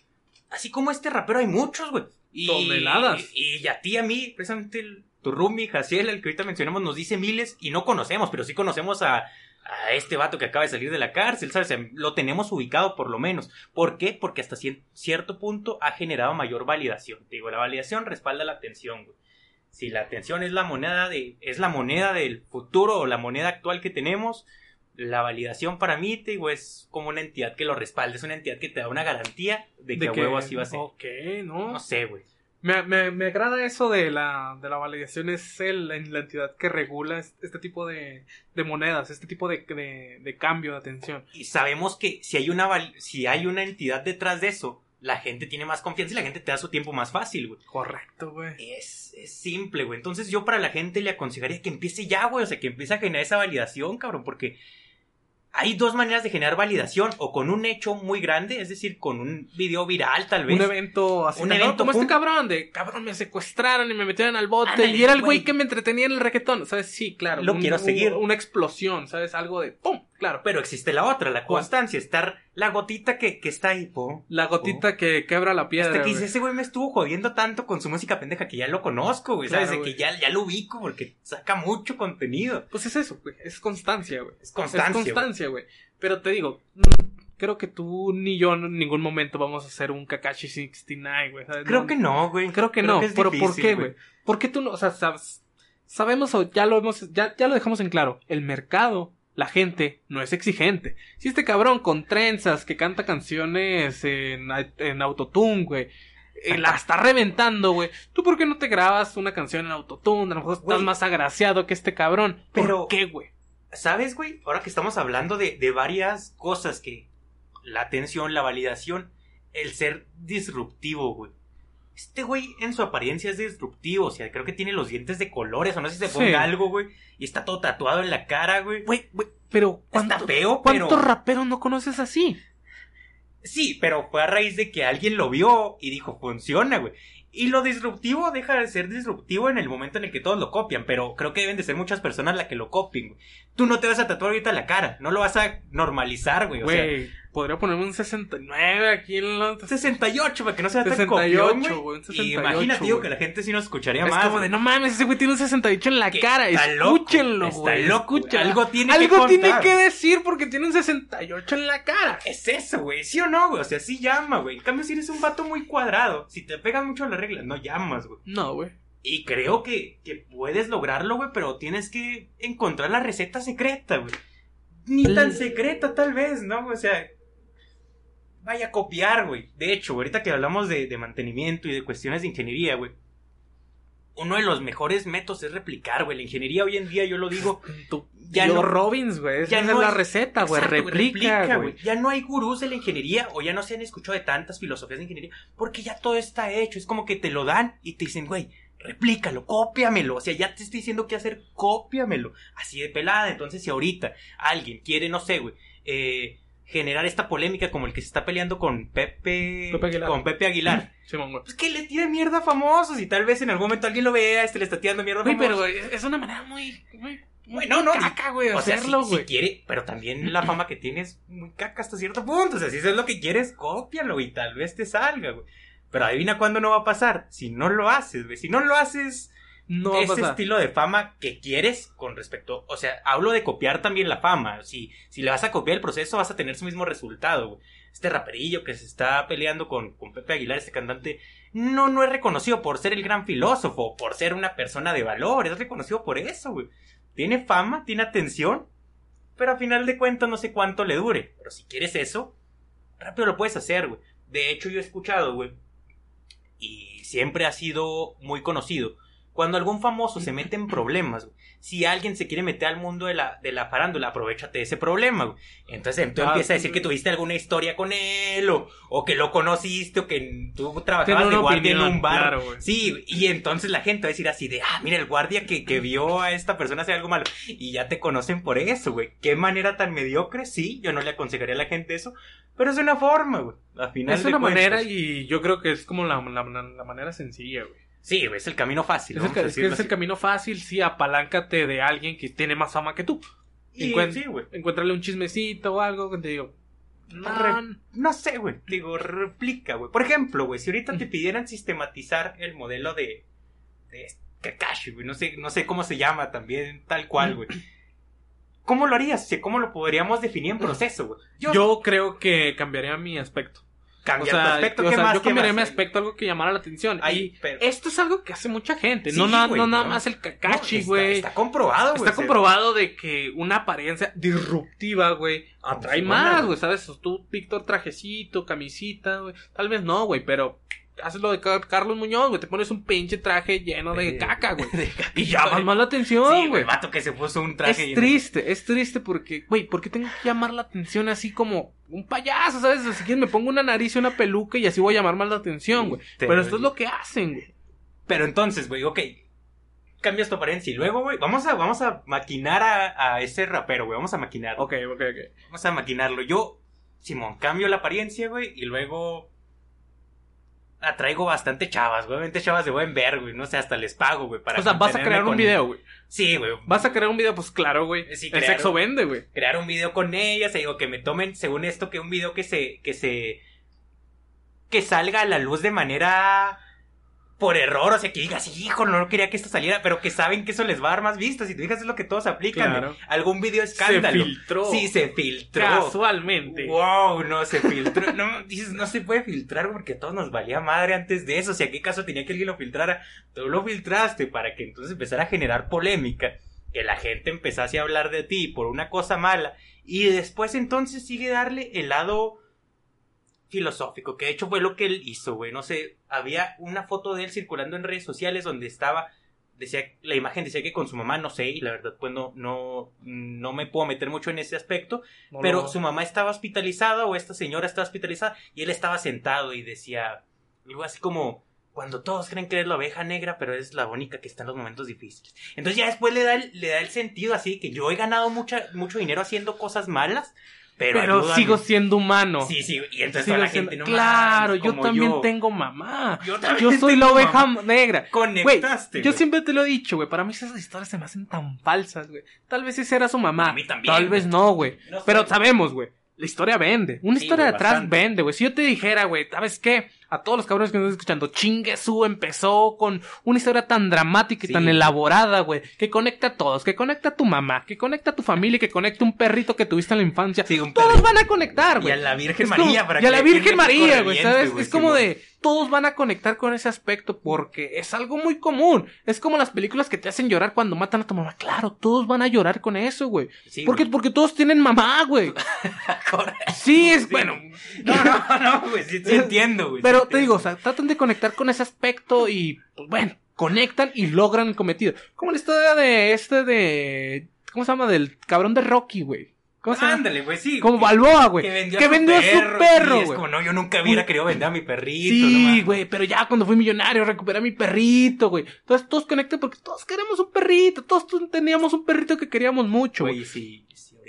así como este rapero, hay muchos, güey. Y, Toneladas. Y, y, a ti, a mí, precisamente el, tu Rumi, Jaciel, el que ahorita mencionamos, nos dice miles y no conocemos, pero sí conocemos a, a este vato que acaba de salir de la cárcel, ¿sabes? Lo tenemos ubicado por lo menos. ¿Por qué? Porque hasta cierto punto ha generado mayor validación. Te digo, la validación respalda la atención, güey. Si la atención es la moneda de, es la moneda del futuro o la moneda actual que tenemos, la validación para mí, te digo, es como una entidad que lo respalda, es una entidad que te da una garantía de que a huevo así va a ser. Ok, ¿no? No sé, güey. Me, me, me, agrada eso de la, de la validación, es el, la entidad que regula este, tipo de, de, monedas, este tipo de, de, de, cambio de atención. Y sabemos que si hay, una, si hay una entidad detrás de eso, la gente tiene más confianza y la gente te da su tiempo más fácil, güey. Correcto, güey. Es, es simple, güey. Entonces yo para la gente le aconsejaría que empiece ya, güey. O sea, que empiece a generar esa validación, cabrón, porque hay dos maneras de generar validación, o con un hecho muy grande, es decir, con un video viral tal vez. Un evento así. Un evento como este cabrón, de cabrón, me secuestraron y me metieron al bote. y era el güey que me entretenía en el reggaetón, ¿sabes? Sí, claro. Lo quiero seguir. Una explosión, ¿sabes? Algo de ¡pum! Claro. Pero existe la otra, la constancia, estar la gotita que, que está ahí, po. La gotita que quebra la piedra. Hasta que dice, ese güey me estuvo jodiendo tanto con su música pendeja que ya lo conozco, güey. ¿Sabes? de que ya, ya lo ubico porque saca mucho contenido. Pues es eso, güey. Es constancia, güey. Es constancia. Es constancia, güey. Pero te digo, creo que tú ni yo en ningún momento vamos a hacer un Kakashi 69, güey. Creo que no, güey. Creo que no. pero ¿por qué, güey? ¿Por qué tú no? O sea, sabes, sabemos o ya lo hemos, ya, ya lo dejamos en claro. El mercado la gente no es exigente. Si este cabrón con trenzas que canta canciones en, en autotune, güey, eh, la está reventando, güey. ¿Tú por qué no te grabas una canción en autotune? A lo mejor estás más agraciado que este cabrón. ¿Por qué, güey? ¿Sabes, güey? Ahora que estamos hablando de, de varias cosas que... La atención, la validación, el ser disruptivo, güey. Este güey en su apariencia es disruptivo, o sea, creo que tiene los dientes de colores, o no sé si se ponga algo, güey, y está todo tatuado en la cara, güey. Güey, güey, pero está feo, pero... ¿Cuántos raperos no conoces así? Sí, pero fue a raíz de que alguien lo vio y dijo, funciona, güey. Y lo disruptivo deja de ser disruptivo en el momento en el que todos lo copian, pero creo que deben de ser muchas personas las que lo copien, güey. Tú no te vas a tatuar ahorita la cara, no lo vas a normalizar, güey. O sea, podría ponerme un 69 aquí en la... 68, para que no sea 68, tan güey. Y imagínate, digo, que la gente sí nos escucharía más. Es como de, no mames, ese güey tiene un 68 en la cara. Está Escúchenlo, güey. Está loco. Algo tiene Algo que tiene que decir porque tiene un 68 en la cara. Es eso, güey. ¿Sí o no, güey? O sea, sí llama, güey. En cambio, si eres un vato muy cuadrado, si te pegan mucho las reglas, no llamas, güey. No, güey. Y creo que, que puedes lograrlo, güey, pero tienes que encontrar la receta secreta, güey. Ni tan secreta, tal vez, ¿no? O sea, vaya a copiar, güey. De hecho, ahorita que hablamos de, de mantenimiento y de cuestiones de ingeniería, güey. Uno de los mejores métodos es replicar, güey. La ingeniería hoy en día, yo lo digo. ya no, Robbins, güey. Ya no es la receta, güey. Replica, güey. Ya no hay gurús de la ingeniería o ya no se han escuchado de tantas filosofías de ingeniería porque ya todo está hecho. Es como que te lo dan y te dicen, güey, replícalo, cópiamelo. O sea, ya te estoy diciendo qué hacer, cópiamelo. Así de pelada. Entonces, si ahorita alguien quiere, no sé, güey, eh, generar esta polémica como el que se está peleando con Pepe, Aguilar. con Pepe Aguilar. pues que le tire mierda a famosos y tal vez en algún momento alguien lo vea, este le está tirando mierda a famosos. pero es una manera muy, muy bueno, no, caca, güey, o hacerlo, sea, si, quiere, pero también la fama que tienes es muy caca hasta cierto punto, o sea, si eso es lo que quieres, cópialo y tal vez te salga, güey. Pero adivina cuándo no va a pasar. Si no lo haces, güey. Si no lo haces, no ese estilo de fama que quieres con respecto. O sea, hablo de copiar también la fama. Si, si le vas a copiar el proceso, vas a tener su mismo resultado, güey. Este raperillo que se está peleando con, con Pepe Aguilar, este cantante, no, no es reconocido por ser el gran filósofo, por ser una persona de valor. Es reconocido por eso, güey. Tiene fama, tiene atención, pero a final de cuentas no sé cuánto le dure. Pero si quieres eso, rápido lo puedes hacer, güey. De hecho, yo he escuchado, güey, y siempre ha sido muy conocido Cuando algún famoso se mete en problemas, güey, si alguien se quiere meter al mundo de la, de la farándula, aprovechate de ese problema, güey. Entonces tú Ah, empiezas a decir que tuviste alguna historia con él, o, o que lo conociste, o que tú trabajabas de guardia en opinión, un bar. claro, güey. sí, y entonces la gente va a decir así de, ah, mira, el guardia que, que vio a esta persona hacer algo malo. Y ya te conocen por eso, güey. Qué manera tan mediocre, sí, yo no le aconsejaría a la gente eso, pero es una forma, güey. Al final Es una manera y yo creo que es como la, la, la manera sencilla, güey. Sí, es el camino fácil. Es, el, es es camino fácil, sí, apaláncate de alguien que tiene más fama que tú. Y, Encuent- sí, güey. Encuéntrale un chismecito o algo que te digo. No, sé, güey. Digo, replica, güey. Por ejemplo, güey, si ahorita te pidieran sistematizar el modelo de. de Kakashi, güey. No sé, no sé cómo se llama también, tal cual, güey. ¿Cómo lo harías? ¿Cómo lo podríamos definir en proceso, güey? yo, creo que cambiaría mi aspecto. O cambiar tu aspecto, o ¿qué sea, más? yo ¿Qué cambiaría mi aspecto algo que llamara la atención. Ay, y pero- esto es algo que hace mucha gente. Sí, no, na- no nada más el Kakashi, güey. Está, comprobado, güey. Está comprobado de que una apariencia disruptiva, güey, atrae más, güey, ¿sabes? Tú, Víctor, trajecito, camisita, güey. Tal vez no, güey, pero haces lo de Car- Carlos Muñoz, güey. Te pones un pinche traje lleno de De- caca, güey. de Y llamas más la atención, Sí, güey. güey, vato que se puso un traje Es lleno- triste, es triste porque, güey, ¿por qué tengo que llamar la atención así como un payaso, ¿sabes? Si quieres me pongo una nariz y una peluca y así voy a llamar más la atención, güey. Pero esto es lo que hacen, güey. Pero entonces, güey, ok. Cambias tu apariencia y luego, güey, vamos a, vamos a maquinar a, a ese rapero, güey. Vamos a maquinar. Ok, ok, ok. Vamos a maquinarlo. Yo, Simón, cambio la apariencia, güey, y luego atraigo bastante chavas, güey. Obviamente chavas de buen ver, güey. No sé, hasta les pago, güey. Para O sea, vas a crear un con- video, güey. Sí, güey. Vas a crear un video, pues claro, güey. Sí, El sexo un- vende, güey. Crear un video con ellas, y digo, que me tomen, según esto, que un video que se, que se, que salga a la luz de manera por error, o sea, que digas, hijo, no quería que esto saliera, pero que saben que eso les va a dar más vistas, y te fijas, es lo que todos aplican, Claro. Algún video escándalo. Se filtró. Sí, se filtró. Casualmente. Wow, no se filtró. No, dices, no se puede filtrar porque a todos nos valía madre antes de eso. O sea, ¿qué caso tenía que alguien lo filtrara? Tú lo filtraste para que entonces empezara a generar polémica. Que la gente empezase a hablar de ti por una cosa mala. Y después entonces sigue darle el lado filosófico. Que de hecho fue lo que él hizo, güey. No sé, había una foto de él circulando en redes sociales donde estaba decía la imagen decía que con su mamá no sé y la verdad pues no no no me puedo meter mucho en ese aspecto No pero su mamá estaba hospitalizada o esta señora estaba hospitalizada y él estaba sentado y decía algo así como cuando todos creen que eres la oveja negra pero eres la única que está en los momentos difíciles entonces ya después le da el, le da el sentido así que yo he ganado mucha, mucho dinero haciendo cosas malas pero, sigo siendo humano. sí sí y entonces Sigo la siendo- gente no Claro, yo también yo. tengo mamá. yo, también Yo soy la oveja mamá. negra. Conectaste yo siempre te lo he dicho, güey. Para mí esas historias se me hacen tan falsas, güey. Tal vez esa era su mamá. A mí también, Tal vez no, güey. No. Pero sabemos, güey. La historia vende. Una Sí, historia de atrás vende, güey. Si yo te dijera, güey, ¿sabes qué? A todos los cabrones que nos están escuchando, Chingue Su empezó con una historia tan dramática y Sí. tan elaborada, güey. Que conecta a todos. Que conecta a tu mamá. Que conecta a tu familia. Que conecta a un perrito que tuviste en la infancia. Sí, Todos van a conectar, y güey. a la Virgen como- María para y a la Virgen María, güey, ¿sabes? es como de todos van a conectar con ese aspecto porque es algo muy común. Es como las películas que te hacen llorar cuando matan a tu mamá. Claro, todos van a llorar con eso, güey. Sí, porque güey. porque todos tienen mamá, güey. Sí, es Sí. bueno. No, no, no, güey, sí, sí entiendo, güey. Pero te digo, o sea, tratan de conectar con ese aspecto y pues bueno, conectan y logran el cometido. Como la historia de este de ¿cómo se llama? del cabrón de Rocky, güey. ¿Cómo se llama? Ándale, güey, sí. Como Balboa, güey. Que vendió, Que a, su vendió su perro, sí, es como, no, yo nunca hubiera querido vender a mi perrito. Sí, güey, pero ya cuando fui millonario recuperé a mi perrito, güey. Entonces todos conectan porque todos queremos un perrito, todos teníamos un perrito que queríamos mucho, güey. Si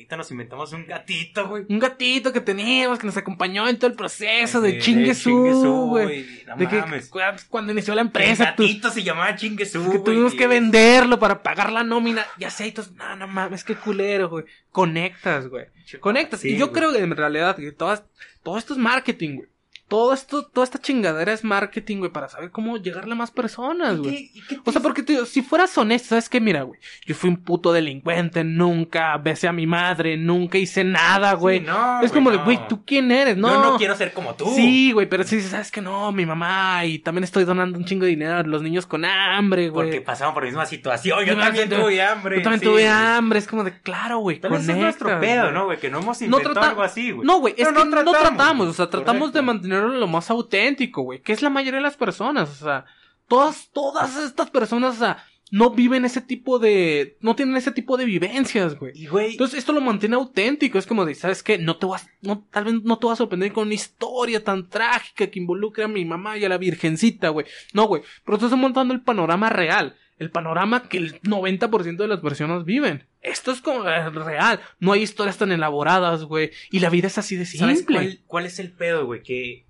ahorita nos inventamos un gatito, güey. Un gatito que teníamos que nos acompañó en todo el proceso de, De- Chinguesú, güey. No De que mames. cu- cuando inició la El empresa, tú- gatito se llamaba Chinguesú, que güey, tuvimos y que venderlo para pagar la nómina. Ya sé, y todos, no, no mames, qué culero, güey. Conectas, güey. Conectas. Sí, y yo creo que en realidad que todas, todo esto es marketing, güey. Todo esto, toda esta chingadera es marketing, güey, para saber cómo llegarle a más personas, ¿Y güey. O sea, porque te si fueras honesto, ¿sabes qué? Mira, güey. Yo fui un puto delincuente, nunca besé a mi madre, nunca hice nada, güey. Sí, no, es como de, no. güey, ¿tú quién eres? No. Yo no quiero ser como tú. Sí, güey, pero sí, sabes que no, mi mamá, y también estoy donando un chingo de dinero a los niños con hambre, güey. Porque pasamos por la misma situación. Yo Yo también tuve hambre. Yo también sí, tuve hambre, es como de, claro, güey, Tal vez es nuestro pedo, güey. ¿no, güey? Que no hemos No inventado trata- algo así, güey. No, güey, es que no tratamos, o sea, tratamos de Correcto. Lo más auténtico, güey, que es la mayoría de las personas, o sea, todas, todas estas personas, o sea, no viven ese tipo de, no tienen ese tipo de vivencias, güey. Y, güey, Entonces esto lo mantiene auténtico, es como de, ¿sabes qué? No te vas, no, tal vez no te vas a sorprender con una historia tan trágica que involucre a mi mamá y a la virgencita, güey. No, güey, pero estás montando el panorama real, el panorama que el 90% de las personas viven. Esto es como eh, real, no hay historias tan elaboradas, güey, y la vida es así de ¿sabes simple. cuál, cuál es el pedo, güey? Que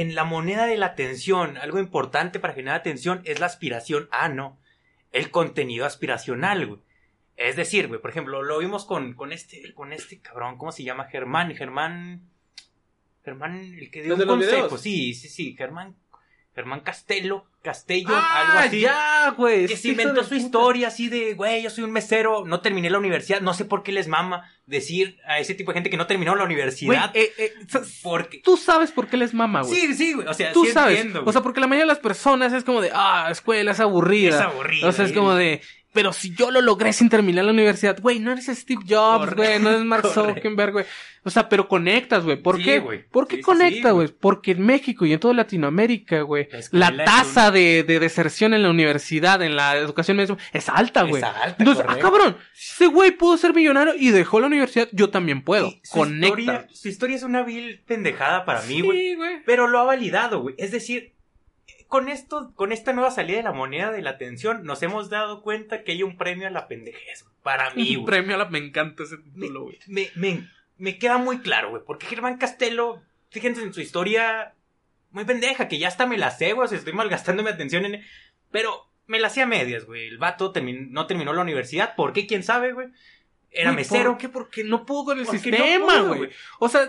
en la moneda de la atención, algo importante para generar atención es la aspiración. Ah, no. El contenido aspiracional, güey. Es decir, güey, por ejemplo, lo vimos con, con este, con este cabrón, ¿cómo se llama? Germán, Germán. Germán, el que dio ¿El de un consejo. Sí, sí, sí, Germán. Germán Castelo, Castello, Ah, algo así. ya, güey. Que se inventó su historia así de, güey, yo soy un mesero, no terminé la universidad, no sé por qué les mama decir a ese tipo de gente que no terminó la Güey, universidad. eh, eh, porque... tú sabes por qué les mama, güey. Sí, sí, güey, o sea, Tú sí sabes. entiendo, o güey. sea, porque la mayoría de las personas es como de, ah, escuela es aburrida. es aburrido. O sea, es como de, pero si yo lo logré sin terminar la universidad, güey, no eres Steve Jobs, güey, no eres Mark. Zuckerberg, güey. O sea, pero conectas, güey. ¿Por Sí, qué? ¿Por qué Sí, conecta, sí, güey? Porque en México y en toda Latinoamérica, güey, La tasa de, de deserción en la universidad, en la educación media, es alta, Es güey. alta, Entonces, ah, correcto. cabrón, si ese güey pudo ser millonario y dejó la universidad, yo también puedo. Su Conecta. Historia, su historia es una vil pendejada para mí, güey. Sí, güey. Pero lo ha validado, güey. Es decir, con esto, con esta nueva salida de la moneda de la atención, nos hemos dado cuenta que hay un premio a la pendejez. Para mí, Un premio a la... Me encanta ese título, güey. me, me- me queda muy claro, güey. Porque Germán Castelo, fíjense en su historia muy pendeja, que ya hasta me la sé, güey. O sea, estoy malgastando mi atención en. Pero me la sé a medias, güey. El vato termin- no terminó la universidad. ¿Por qué? ¿Quién sabe, güey? Era mesero. ¿Por qué? Porque no pudo con el Porque sistema, güey. o sea,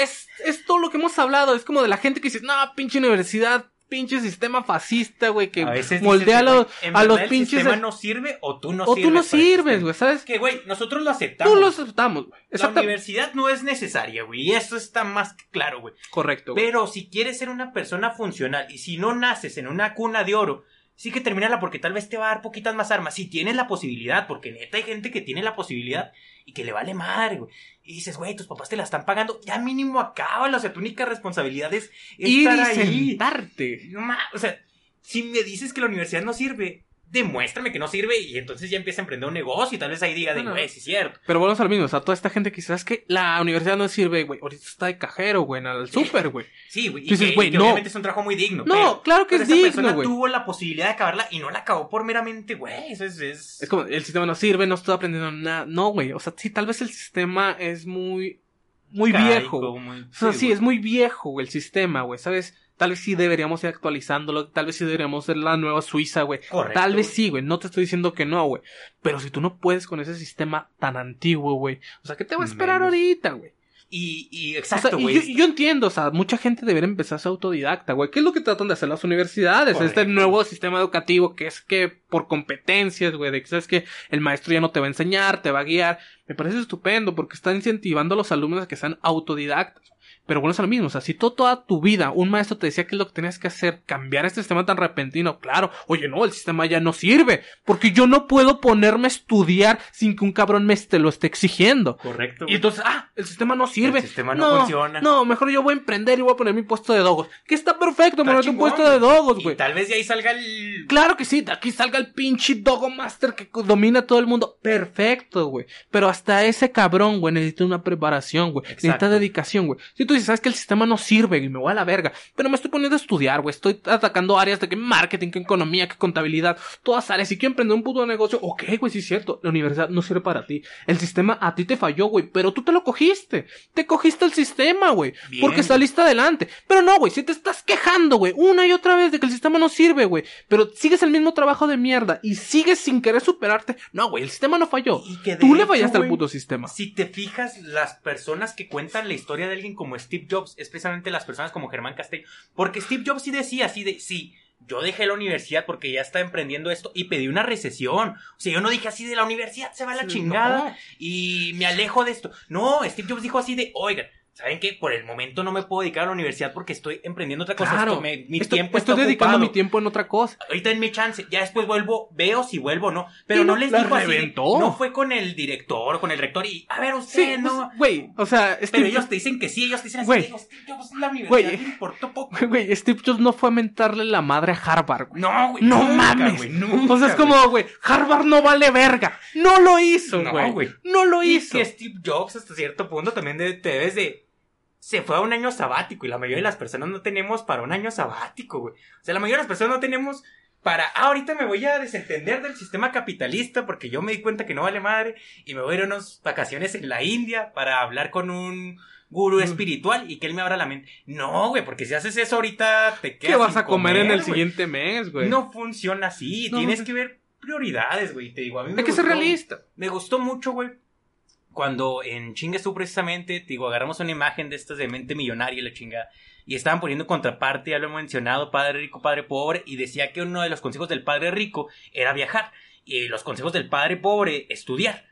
es, es todo lo que hemos hablado. Es como de la gente que dice, no, pinche universidad, pinche sistema fascista, güey, que moldea a los, güey, ¿en a los verdad el pinches. sistema no sirve o tú no o sirves. tú no sirves, güey, ¿sabes? Que, güey, nosotros lo aceptamos. Tú lo aceptamos, güey. La universidad no es necesaria, güey. Y eso está más que claro, güey. Correcto. Pero si quieres ser una persona funcional y si no naces en una cuna de oro, sí que termínala porque tal vez te va a dar poquitas más armas. Si tienes la posibilidad, porque neta hay gente que tiene la posibilidad y que le vale madre, güey. Y dices, güey, tus papás te la están pagando. Ya mínimo acábalo. O sea, tu única responsabilidad es Ir estar y ahí. sentarte. No o sea, si me dices que la universidad no sirve, demuéstrame que no sirve y entonces ya empieza a emprender un negocio y tal vez ahí diga de, Bueno. güey, sí es cierto. Pero volvemos al mismo, o sea, toda esta gente que sabes que la universidad no sirve, güey. Ahorita está de cajero, güey, en el súper, güey. Sí, güey. Y, Dices, que, güey, y que no. obviamente es un trabajo muy digno. No, pero- claro que pero es esa digno, persona güey. tuvo la posibilidad de acabarla y no la acabó por meramente, güey. Eso es. es... Es como, el sistema no sirve, no estoy aprendiendo nada. No, güey. O sea, sí, tal vez el sistema es muy, muy viejo. muy- O sea, sí, güey. es muy viejo, güey, el sistema, güey, ¿sabes? Tal vez sí deberíamos ir actualizándolo, tal vez sí deberíamos ser la nueva Suiza, güey. Correcto, Tal vez sí, güey, no te estoy diciendo que no, güey. Pero si tú no puedes con ese sistema tan antiguo, güey. O sea, ¿qué te va a esperar Menos. ahorita, güey? Y, y O exacto, sea, güey. yo, y yo entiendo, o sea, mucha gente debería empezar a ser autodidacta, güey. ¿Qué es lo que tratan de hacer las universidades? Correcto. Este nuevo sistema educativo que es que por competencias, güey, de que sabes que el maestro ya no te va a enseñar, te va a guiar. Me parece estupendo porque está incentivando a los alumnos a que sean autodidactas. Pero bueno, es lo mismo. O sea, si tú toda tu vida un maestro te decía que es lo que tenías que hacer, cambiar este sistema tan repentino, claro, oye, no, el sistema ya no sirve. Porque yo no puedo ponerme a estudiar sin que un cabrón me lo esté exigiendo. Correcto. Y entonces, ah, el sistema no sirve. El sistema no funciona. No, mejor yo voy a emprender y voy a poner mi puesto de dogos. Que está perfecto, poner un puesto de dogos, Y güey. tal vez de ahí salga el. Claro que sí, de aquí salga el pinche Dogo Master que domina a todo el mundo. Perfecto, güey. Pero hasta ese cabrón, güey, necesita una preparación, güey. Necesita dedicación, güey. Si tú dices, sabes que el sistema no sirve y me voy a la verga, pero me estoy poniendo a estudiar, güey. Estoy atacando áreas de que marketing, que economía, que contabilidad, todas áreas. Si quiero emprender un puto negocio, ok, güey, sí es cierto. La universidad no sirve para ti. El sistema a ti te falló, güey, pero tú te lo cogiste. Te cogiste el sistema, güey. Porque saliste adelante. Pero no, güey, si te estás quejando, güey, una y otra vez de que el sistema no sirve, güey, pero sigues el mismo trabajo de mierda y sigues sin querer superarte, no, güey, el sistema no falló. Y que de Tú le fallaste al güey, puto sistema. Si te fijas, las personas que cuentan la historia de alguien como Steve Jobs, especialmente las personas como Germán Castello, porque Steve Jobs sí decía así de, sí, yo dejé la universidad porque ya está emprendiendo esto y pedí una recesión. O sea, yo no dije así de la universidad se va a la Sí, chingada no. y me alejo de esto. No, Steve Jobs dijo así de, oigan, ¿saben qué? Por el momento no me puedo dedicar a la universidad porque estoy emprendiendo otra cosa. Claro. Esto me- mi Estoy- tiempo estoy dedicando ocupado. mi tiempo en otra cosa. Ahorita en mi chance, ya después vuelvo, veo si vuelvo o no. Pero Y no, no- les dijo así. reventó. No fue con el director, con el rector y, a ver, Sí, usted no. pues, güey, o sea, Pero Steve ellos te dicen que sí, ellos te dicen así. Güey. digo, Steve Jobs, la universidad Güey. le importó poco. Güey, Steve Jobs no fue a mentarle la madre a Harvard, güey. No, güey. No nunca, mames. güey, nunca, o sea, es güey. como, güey, Harvard no vale verga. No lo hizo, No, güey. güey. No lo Y hizo. que Steve Jobs hasta cierto punto también te debes de... Se fue a un año sabático y la mayoría de las personas no tenemos para un año sabático, güey. O sea, la mayoría de las personas no tenemos para... Ah, ahorita me voy a desentender del sistema capitalista porque yo me di cuenta que no vale madre y me voy a ir a unas vacaciones en la India para hablar con un gurú espiritual y que él me abra la mente. No, güey, porque si haces eso ahorita te quedas ¿Qué vas sin a comer, en el siguiente mes, güey? No funciona así, No, tienes no. que ver prioridades, güey. Te digo, a mí me Hay que ser realista. me gustó mucho, güey. Cuando en Chinguesú precisamente, te digo, agarramos una imagen de estas de mente millonaria la chingada. Y estaban poniendo contraparte, ya lo he mencionado, padre rico, padre pobre. Y decía que uno de los consejos del padre rico era viajar. Y los consejos del padre pobre, estudiar.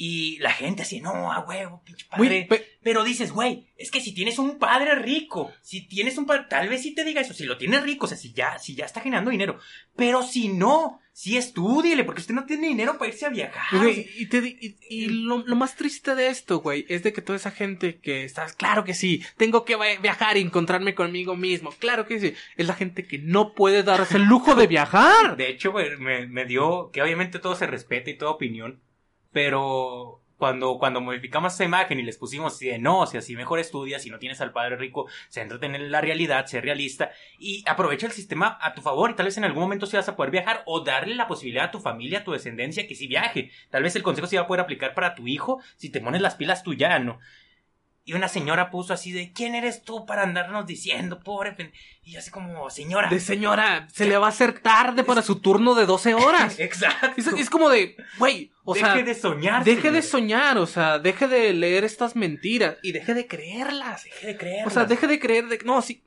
Y la gente así, no, a huevo, pinche padre. Pe- Pero dices, güey, es que si tienes un padre rico, si tienes un padre, tal vez sí te diga eso, si lo tienes rico, o sea, si ya, si ya está generando dinero. Pero si no, sí estúdiele, porque usted no tiene dinero para irse a viajar. Güey, y, te di- y- y lo, lo más triste de esto, güey, es de que toda esa gente que está, claro que sí, tengo que viajar y encontrarme conmigo mismo, claro que sí, es la gente que no puede darse el lujo de viajar. De hecho, güey, me, me dio que obviamente todo se respeta y toda opinión, pero cuando, cuando modificamos esa imagen y les pusimos así de no, si así mejor estudias, si no tienes al padre rico, céntrate en la realidad, sé realista y aprovecha el sistema a tu favor y tal vez en algún momento sí vas a poder viajar o darle la posibilidad a tu familia, a tu descendencia que sí viaje. Tal vez el consejo sí va a poder aplicar para tu hijo si te pones las pilas tú ya, ¿no? Y una señora puso así de, ¿quién eres tú para andarnos diciendo, pobre? pen-?" Y así como, señora. De señora, se le va a hacer tarde para su turno de 12 horas. Exacto. Es, es como de, güey, o deje sea, de soñar. deje de soñar, o sea, deje de leer estas mentiras y deje de creerlas. Deje de creer. O sea, deje de creer de... No, sí.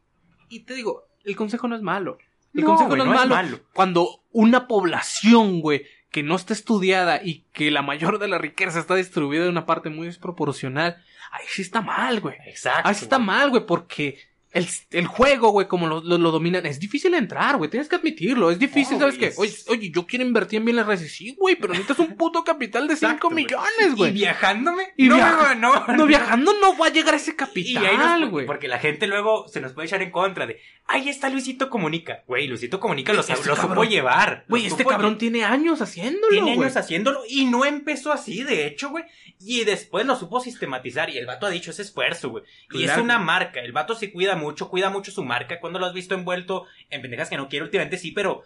Y te digo, el consejo no es malo. El No, consejo güey, no, no es, es malo. malo. Cuando una población, güey, que no está estudiada y que la mayor de la riqueza está distribuida en una parte muy desproporcional, ahí sí está mal, güey. Exacto. Ahí sí está mal, güey, porque el, el juego, güey, como lo, lo, lo dominan, es difícil entrar, güey, tienes que admitirlo, es difícil, No, ¿sabes qué? Oye, oye, yo quiero invertir en bienes raíces, sí, güey, pero necesitas un puto capital de 5 Exacto, güey. millones, Y viajándome. Y no, viaja- no, no, No, viajando no va a llegar a ese capital, güey. Porque la gente luego se nos puede echar en contra de, ahí está Luisito Comunica. Güey, Luisito Comunica lo, Este lo supo llevar. Güey, este cabrón tiene años haciéndolo, Tiene años haciéndolo y no empezó así, de hecho, güey. Y después lo supo sistematizar y el vato ha dicho ese esfuerzo, güey. Y es una marca. El vato se cuida mucho, cuida mucho su marca. Cuando lo has visto envuelto en pendejas que no quiero últimamente, sí, pero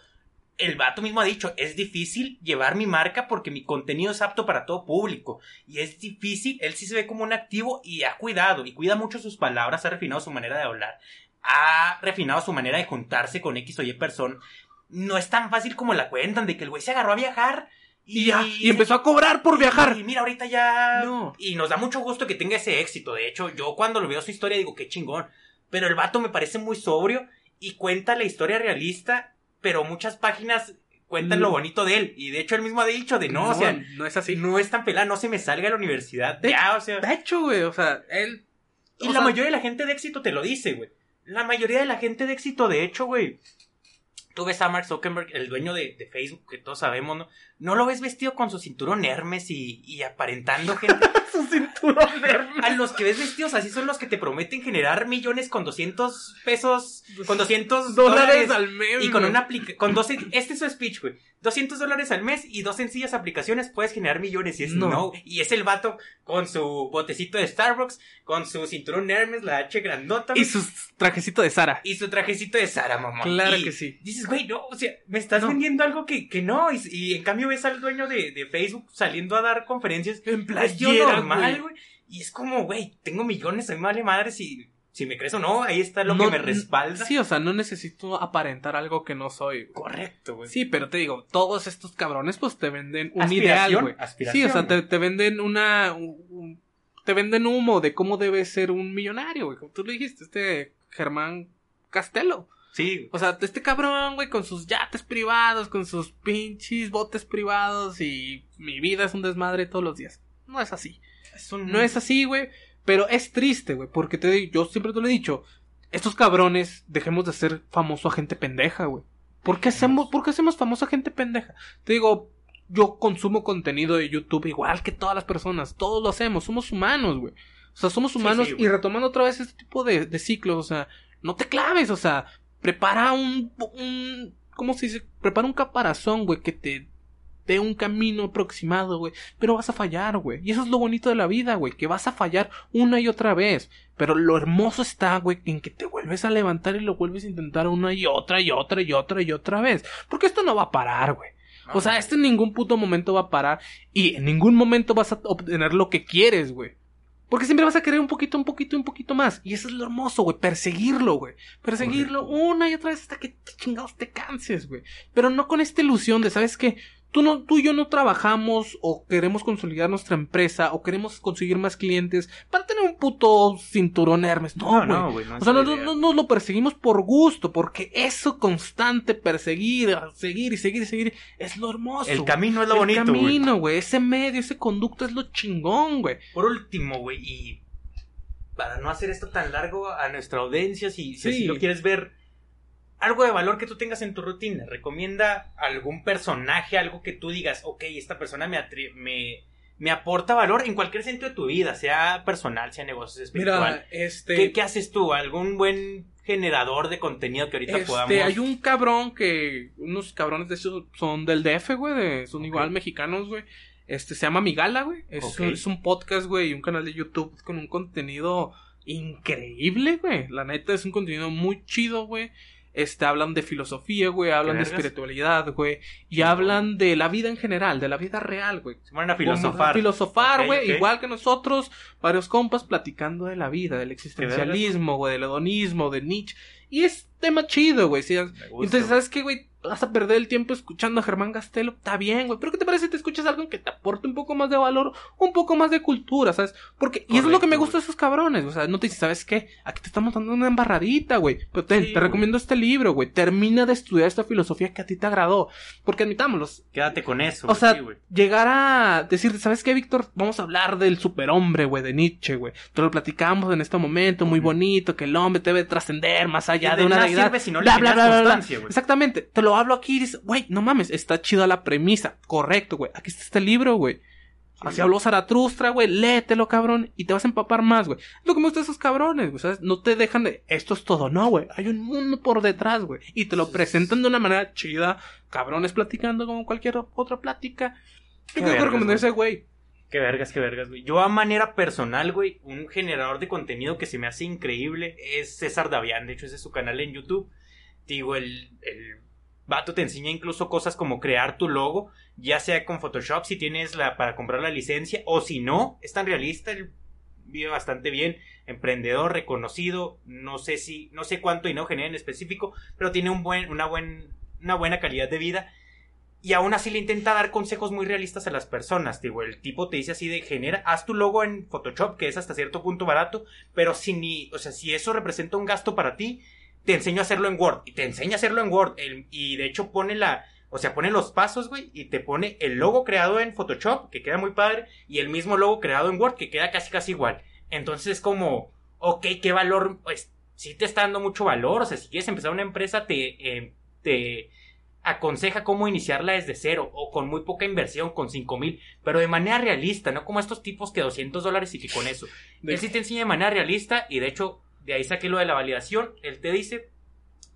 el vato mismo ha dicho, es difícil llevar mi marca porque mi contenido es apto para todo público. Y es difícil, él sí se ve como un activo y ha cuidado y cuida mucho sus palabras, ha refinado su manera de hablar, ha refinado su manera de juntarse con X o Y persona. No es tan fácil como la cuentan de que el güey se agarró a viajar Y ya, y empezó a cobrar por viajar. y mira, ahorita ya. No. Y nos da mucho gusto que tenga ese éxito. De hecho, yo cuando lo veo su historia digo, qué chingón. Pero el vato me parece muy sobrio y cuenta la historia realista, pero muchas páginas cuentan lo bonito de él. Y de hecho, él mismo ha dicho de no, o sea, no es así. no es tan pelada, no se me salga de la universidad. De- ya, o sea. De hecho, güey, o sea, él... Y la sea, mayoría de la gente de éxito te lo dice, güey. La mayoría de la gente de éxito, de hecho, güey. Tú ves a Mark Zuckerberg, el dueño de, de Facebook, que todos sabemos, ¿no? No lo ves vestido con su cinturón Hermes y, y aparentando gente. su A los que ves vestidos así son los que te prometen generar millones con 200 pesos, con 200 dólares dólares. al mes. Y con una aplica con dos, este es su speech, güey. 200 dólares al mes y dos sencillas aplicaciones puedes generar millones. Y es No. no. Y es el vato con su botecito de Starbucks, con su cinturón Hermes, la H grandota. Y su trajecito de Sara. y su trajecito de Sara, mamá. Claro Y que sí. Dices, güey, no, o sea, me estás No. vendiendo algo que, que no. Y, y en cambio ves al dueño de, de Facebook saliendo a dar conferencias En playera, normal. Y es como, güey, tengo millones, a mí me vale madre si, si me crees o no, ahí está lo No, que me respalda. Sí, o sea, no necesito aparentar algo que no soy. Correcto, güey. Sí, pero te digo, todos estos cabrones pues te venden un ideal, güey. Sí, o sea, te, te venden una... un- un- te venden humo de cómo debe ser un millonario, güey. Como tú lo dijiste, este Germán Castelo. Sí, O sea, este cabrón, güey, con sus yates privados, con sus pinches botes privados y mi vida es un desmadre todos los días. No es así. Es un... No es así, güey. Pero es triste, güey, porque te yo siempre te lo he dicho, estos cabrones dejemos de ser famoso a gente pendeja, güey. ¿Por qué hacemos, por qué hacemos famoso a gente pendeja? Te digo, yo consumo contenido de YouTube igual que todas las personas, todos lo hacemos, somos humanos, güey. O sea, somos humanos sí, y retomando otra vez este tipo de, de ciclos, o sea, no te claves, o sea, prepara un, un ¿cómo se dice? Prepara un caparazón, güey, que te dé un camino aproximado, güey, pero vas a fallar, güey. Y eso es lo bonito de la vida, güey, que vas a fallar una y otra vez. Pero lo hermoso está, güey, en que te vuelves a levantar y lo vuelves a intentar una y otra y otra y otra y otra vez. Porque esto no va a parar, güey. O sea, esto en ningún puto momento va a parar y en ningún momento vas a obtener lo que quieres, güey. Porque siempre vas a querer un poquito, un poquito, un poquito más. Y eso es lo hermoso, güey. Perseguirlo, güey. Perseguirlo una y otra vez hasta que chingados te canses, güey. Pero no con esta ilusión de, ¿sabes qué? Tú, no, tú y yo no trabajamos o queremos consolidar nuestra empresa o queremos conseguir más clientes para tener un puto cinturón Hermes. No, güey. no, güey, no o sea, la no, no, lo perseguimos por gusto, porque eso constante, perseguir, seguir y seguir y seguir, es lo hermoso. El camino es lo El bonito, güey. camino, güey. Ese medio, ese conducto es lo chingón, güey. Por último, güey, y para no hacer esto tan largo a nuestra audiencia, si, si así lo quieres ver, algo de valor que tú tengas en tu rutina. Recomienda algún personaje, algo que tú digas, ok, esta persona me, me, me aporta valor en cualquier sentido de tu vida, sea personal, sea negocios espiritual. Mira, este. ¿Qué, qué haces tú? ¿Algún buen generador de contenido que ahorita Este, podamos...? hay un cabrón que. Unos cabrones de esos son del DF, güey. de- son igual mexicanos, güey. Este se llama Migala, güey. Es, es un podcast, güey, y un canal de YouTube con un contenido increíble, güey. La neta es un contenido muy chido, güey. Este, hablan de filosofía, güey, hablan de vergas? espiritualidad, güey, y hablan de la vida en general, de la vida real, güey. Se ponen a filosofar. filosofar, Ok, güey, igual que nosotros, varios compas platicando de la vida, del existencialismo, güey, del hedonismo, de Nietzsche. Y es tema chido, güey. Entonces. ¿sabes qué, güey? Vas a perder el tiempo escuchando a Germán Castelo. Está bien, güey. Pero ¿qué te parece si te escuchas algo que te aporte un poco más de valor, un poco más de cultura, ¿sabes? Porque, y eso es lo que me gusta de esos cabrones. O sea, no te dices, ¿sabes qué? Aquí te estamos dando una embarradita, güey. Pero te, Sí, te güey. recomiendo este libro, güey. Termina de estudiar esta filosofía que a ti te agradó. Porque admitámoslos, Quédate con eso. o sea, sí, güey. llegar a decir, ¿sabes qué, Víctor? Vamos a hablar del superhombre, güey, de Nietzsche, güey. Te lo platicamos en este momento muy bonito, que el hombre debe trascender más allá de, de una deidad. sirve si no le Bla, bla, bla, bla. Exactamente. Te lo hablo aquí y dices, güey, no mames, está chida la premisa. Correcto, güey. Aquí está este libro, güey. Así habló Zaratustra, güey. Léetelo, cabrón. Y te vas a empapar más, güey. Es lo que me gusta de esos cabrones, güey. ¿Sabes? No te dejan de. Esto es todo. No, güey. Hay un mundo por detrás, güey. Y te lo presentan de una manera chida. Cabrones platicando como cualquier otra plática. Qué Yo tengo que recomendar ese güey. Qué vergas, qué vergas, güey. Yo a manera personal, güey, un generador de contenido que se me hace increíble es César Davián. De hecho, ese es su canal en YouTube. Digo, el, el vato te enseña incluso cosas como crear tu logo, ya sea con Photoshop si tienes la para comprar la licencia, o si no, es tan realista, vive bastante bien, emprendedor, reconocido, no sé si, no sé cuánto y no genera en específico, pero tiene un buen, una buen, una buena calidad de vida y aún así le intenta dar consejos muy realistas a las personas. Digo, el tipo te dice así de genera, haz tu logo en Photoshop, que es hasta cierto punto barato, pero si ni, o sea, si eso representa un gasto para ti, te enseño a hacerlo en Word. Y te enseña a hacerlo en Word. El- y de hecho pone la, o sea, pone los pasos, güey, y te pone el logo creado en Photoshop, que queda muy padre, y el mismo logo creado en Word, que queda casi casi igual. Entonces es como, ok, qué valor, pues, sí te está dando mucho valor, o sea, si quieres empezar una empresa, te, eh, te aconseja cómo iniciarla desde cero, o con muy poca inversión, con cinco mil, pero de manera realista, no como estos tipos que 200 dólares y que con eso. Él sí te enseña de manera realista, y de hecho, de ahí saqué lo de la validación, él te dice,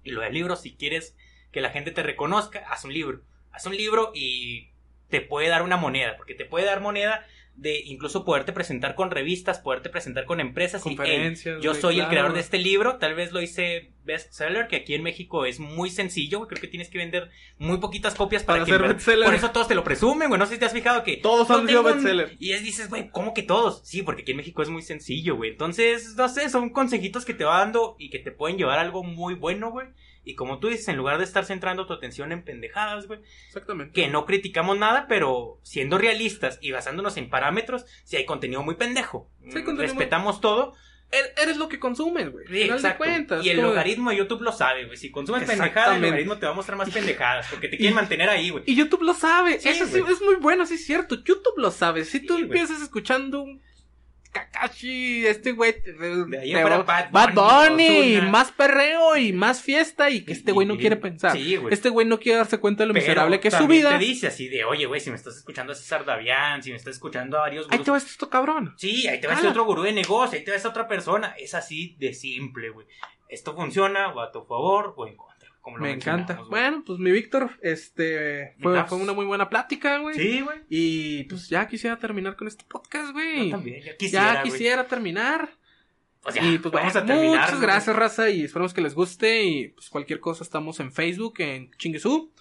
y lo del libro, si quieres que la gente te reconozca, haz un libro. Haz un libro y te puede dar una moneda, porque te puede dar moneda de incluso poderte presentar con revistas, poderte presentar con empresas y "Hey, Conferencias, yo soy el creador de este libro, tal vez lo hice bestseller, que aquí en México es muy sencillo, güey, creo que tienes que vender muy poquitas copias para, Para que bestseller. Por eso todos te lo presumen, güey, no sé si te has fijado que Todos yo han sido un- bestseller. Y es dices, güey, ¿cómo que todos? Sí, porque aquí en México es muy sencillo, güey. Entonces, no sé, son consejitos que te va dando y que te pueden llevar a algo muy bueno, güey. Y como tú dices, en lugar de estar centrando tu atención en pendejadas, güey, Exactamente. que no criticamos nada, pero siendo realistas y basándonos en parámetros, si hay contenido muy pendejo. Sí, hay contenido Respetamos todo. Er- Eres lo que consumes, güey. Sí, Final de exacto. cuentas. y el logaritmo de YouTube lo sabe, güey. Si consumes pendejadas, el logaritmo te va a mostrar más pendejadas, porque te quieren Y- mantener ahí, güey. Y YouTube lo sabe. Eso sí, es muy bueno, sí es cierto. YouTube lo sabe. Si tú empiezas escuchando un Kakashi, este güey. De ahí va- Bad Bad Bunny, Ozuna. más perreo y más fiesta y que este güey no quiere pensar. Sí, güey. Este güey no quiere darse cuenta de lo Pero miserable que es su vida. te dice así de, oye, güey, si me estás escuchando a César Davián, si me estás escuchando a varios Ahí gurús. te va esto, cabrón. Sí, ahí te va Ah. ese otro gurú de negocio, ahí te va esa otra persona. Es así de simple, güey. Esto funciona, o a tu favor o en contra. Como lo Me encanta. Bueno, pues mi Víctor, este, fue, fue una muy buena plática, güey. Sí, güey. Y pues ya quisiera terminar con este podcast, güey. Yo también, ya quisiera, ya quisiera terminar. Pues ya, y pues vamos bueno, a terminar. muchas gracias, raza, y esperamos que les guste. Y pues cualquier cosa estamos en Facebook, en Chinguesú.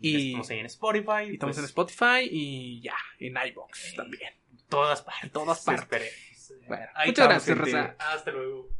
Y, Estamos ahí en Spotify. y estamos pues, en Spotify y ya, en iBox Eh, también. todas partes. Todas partes. Esperemos. Bueno, muchas gracias, raza. Hasta luego.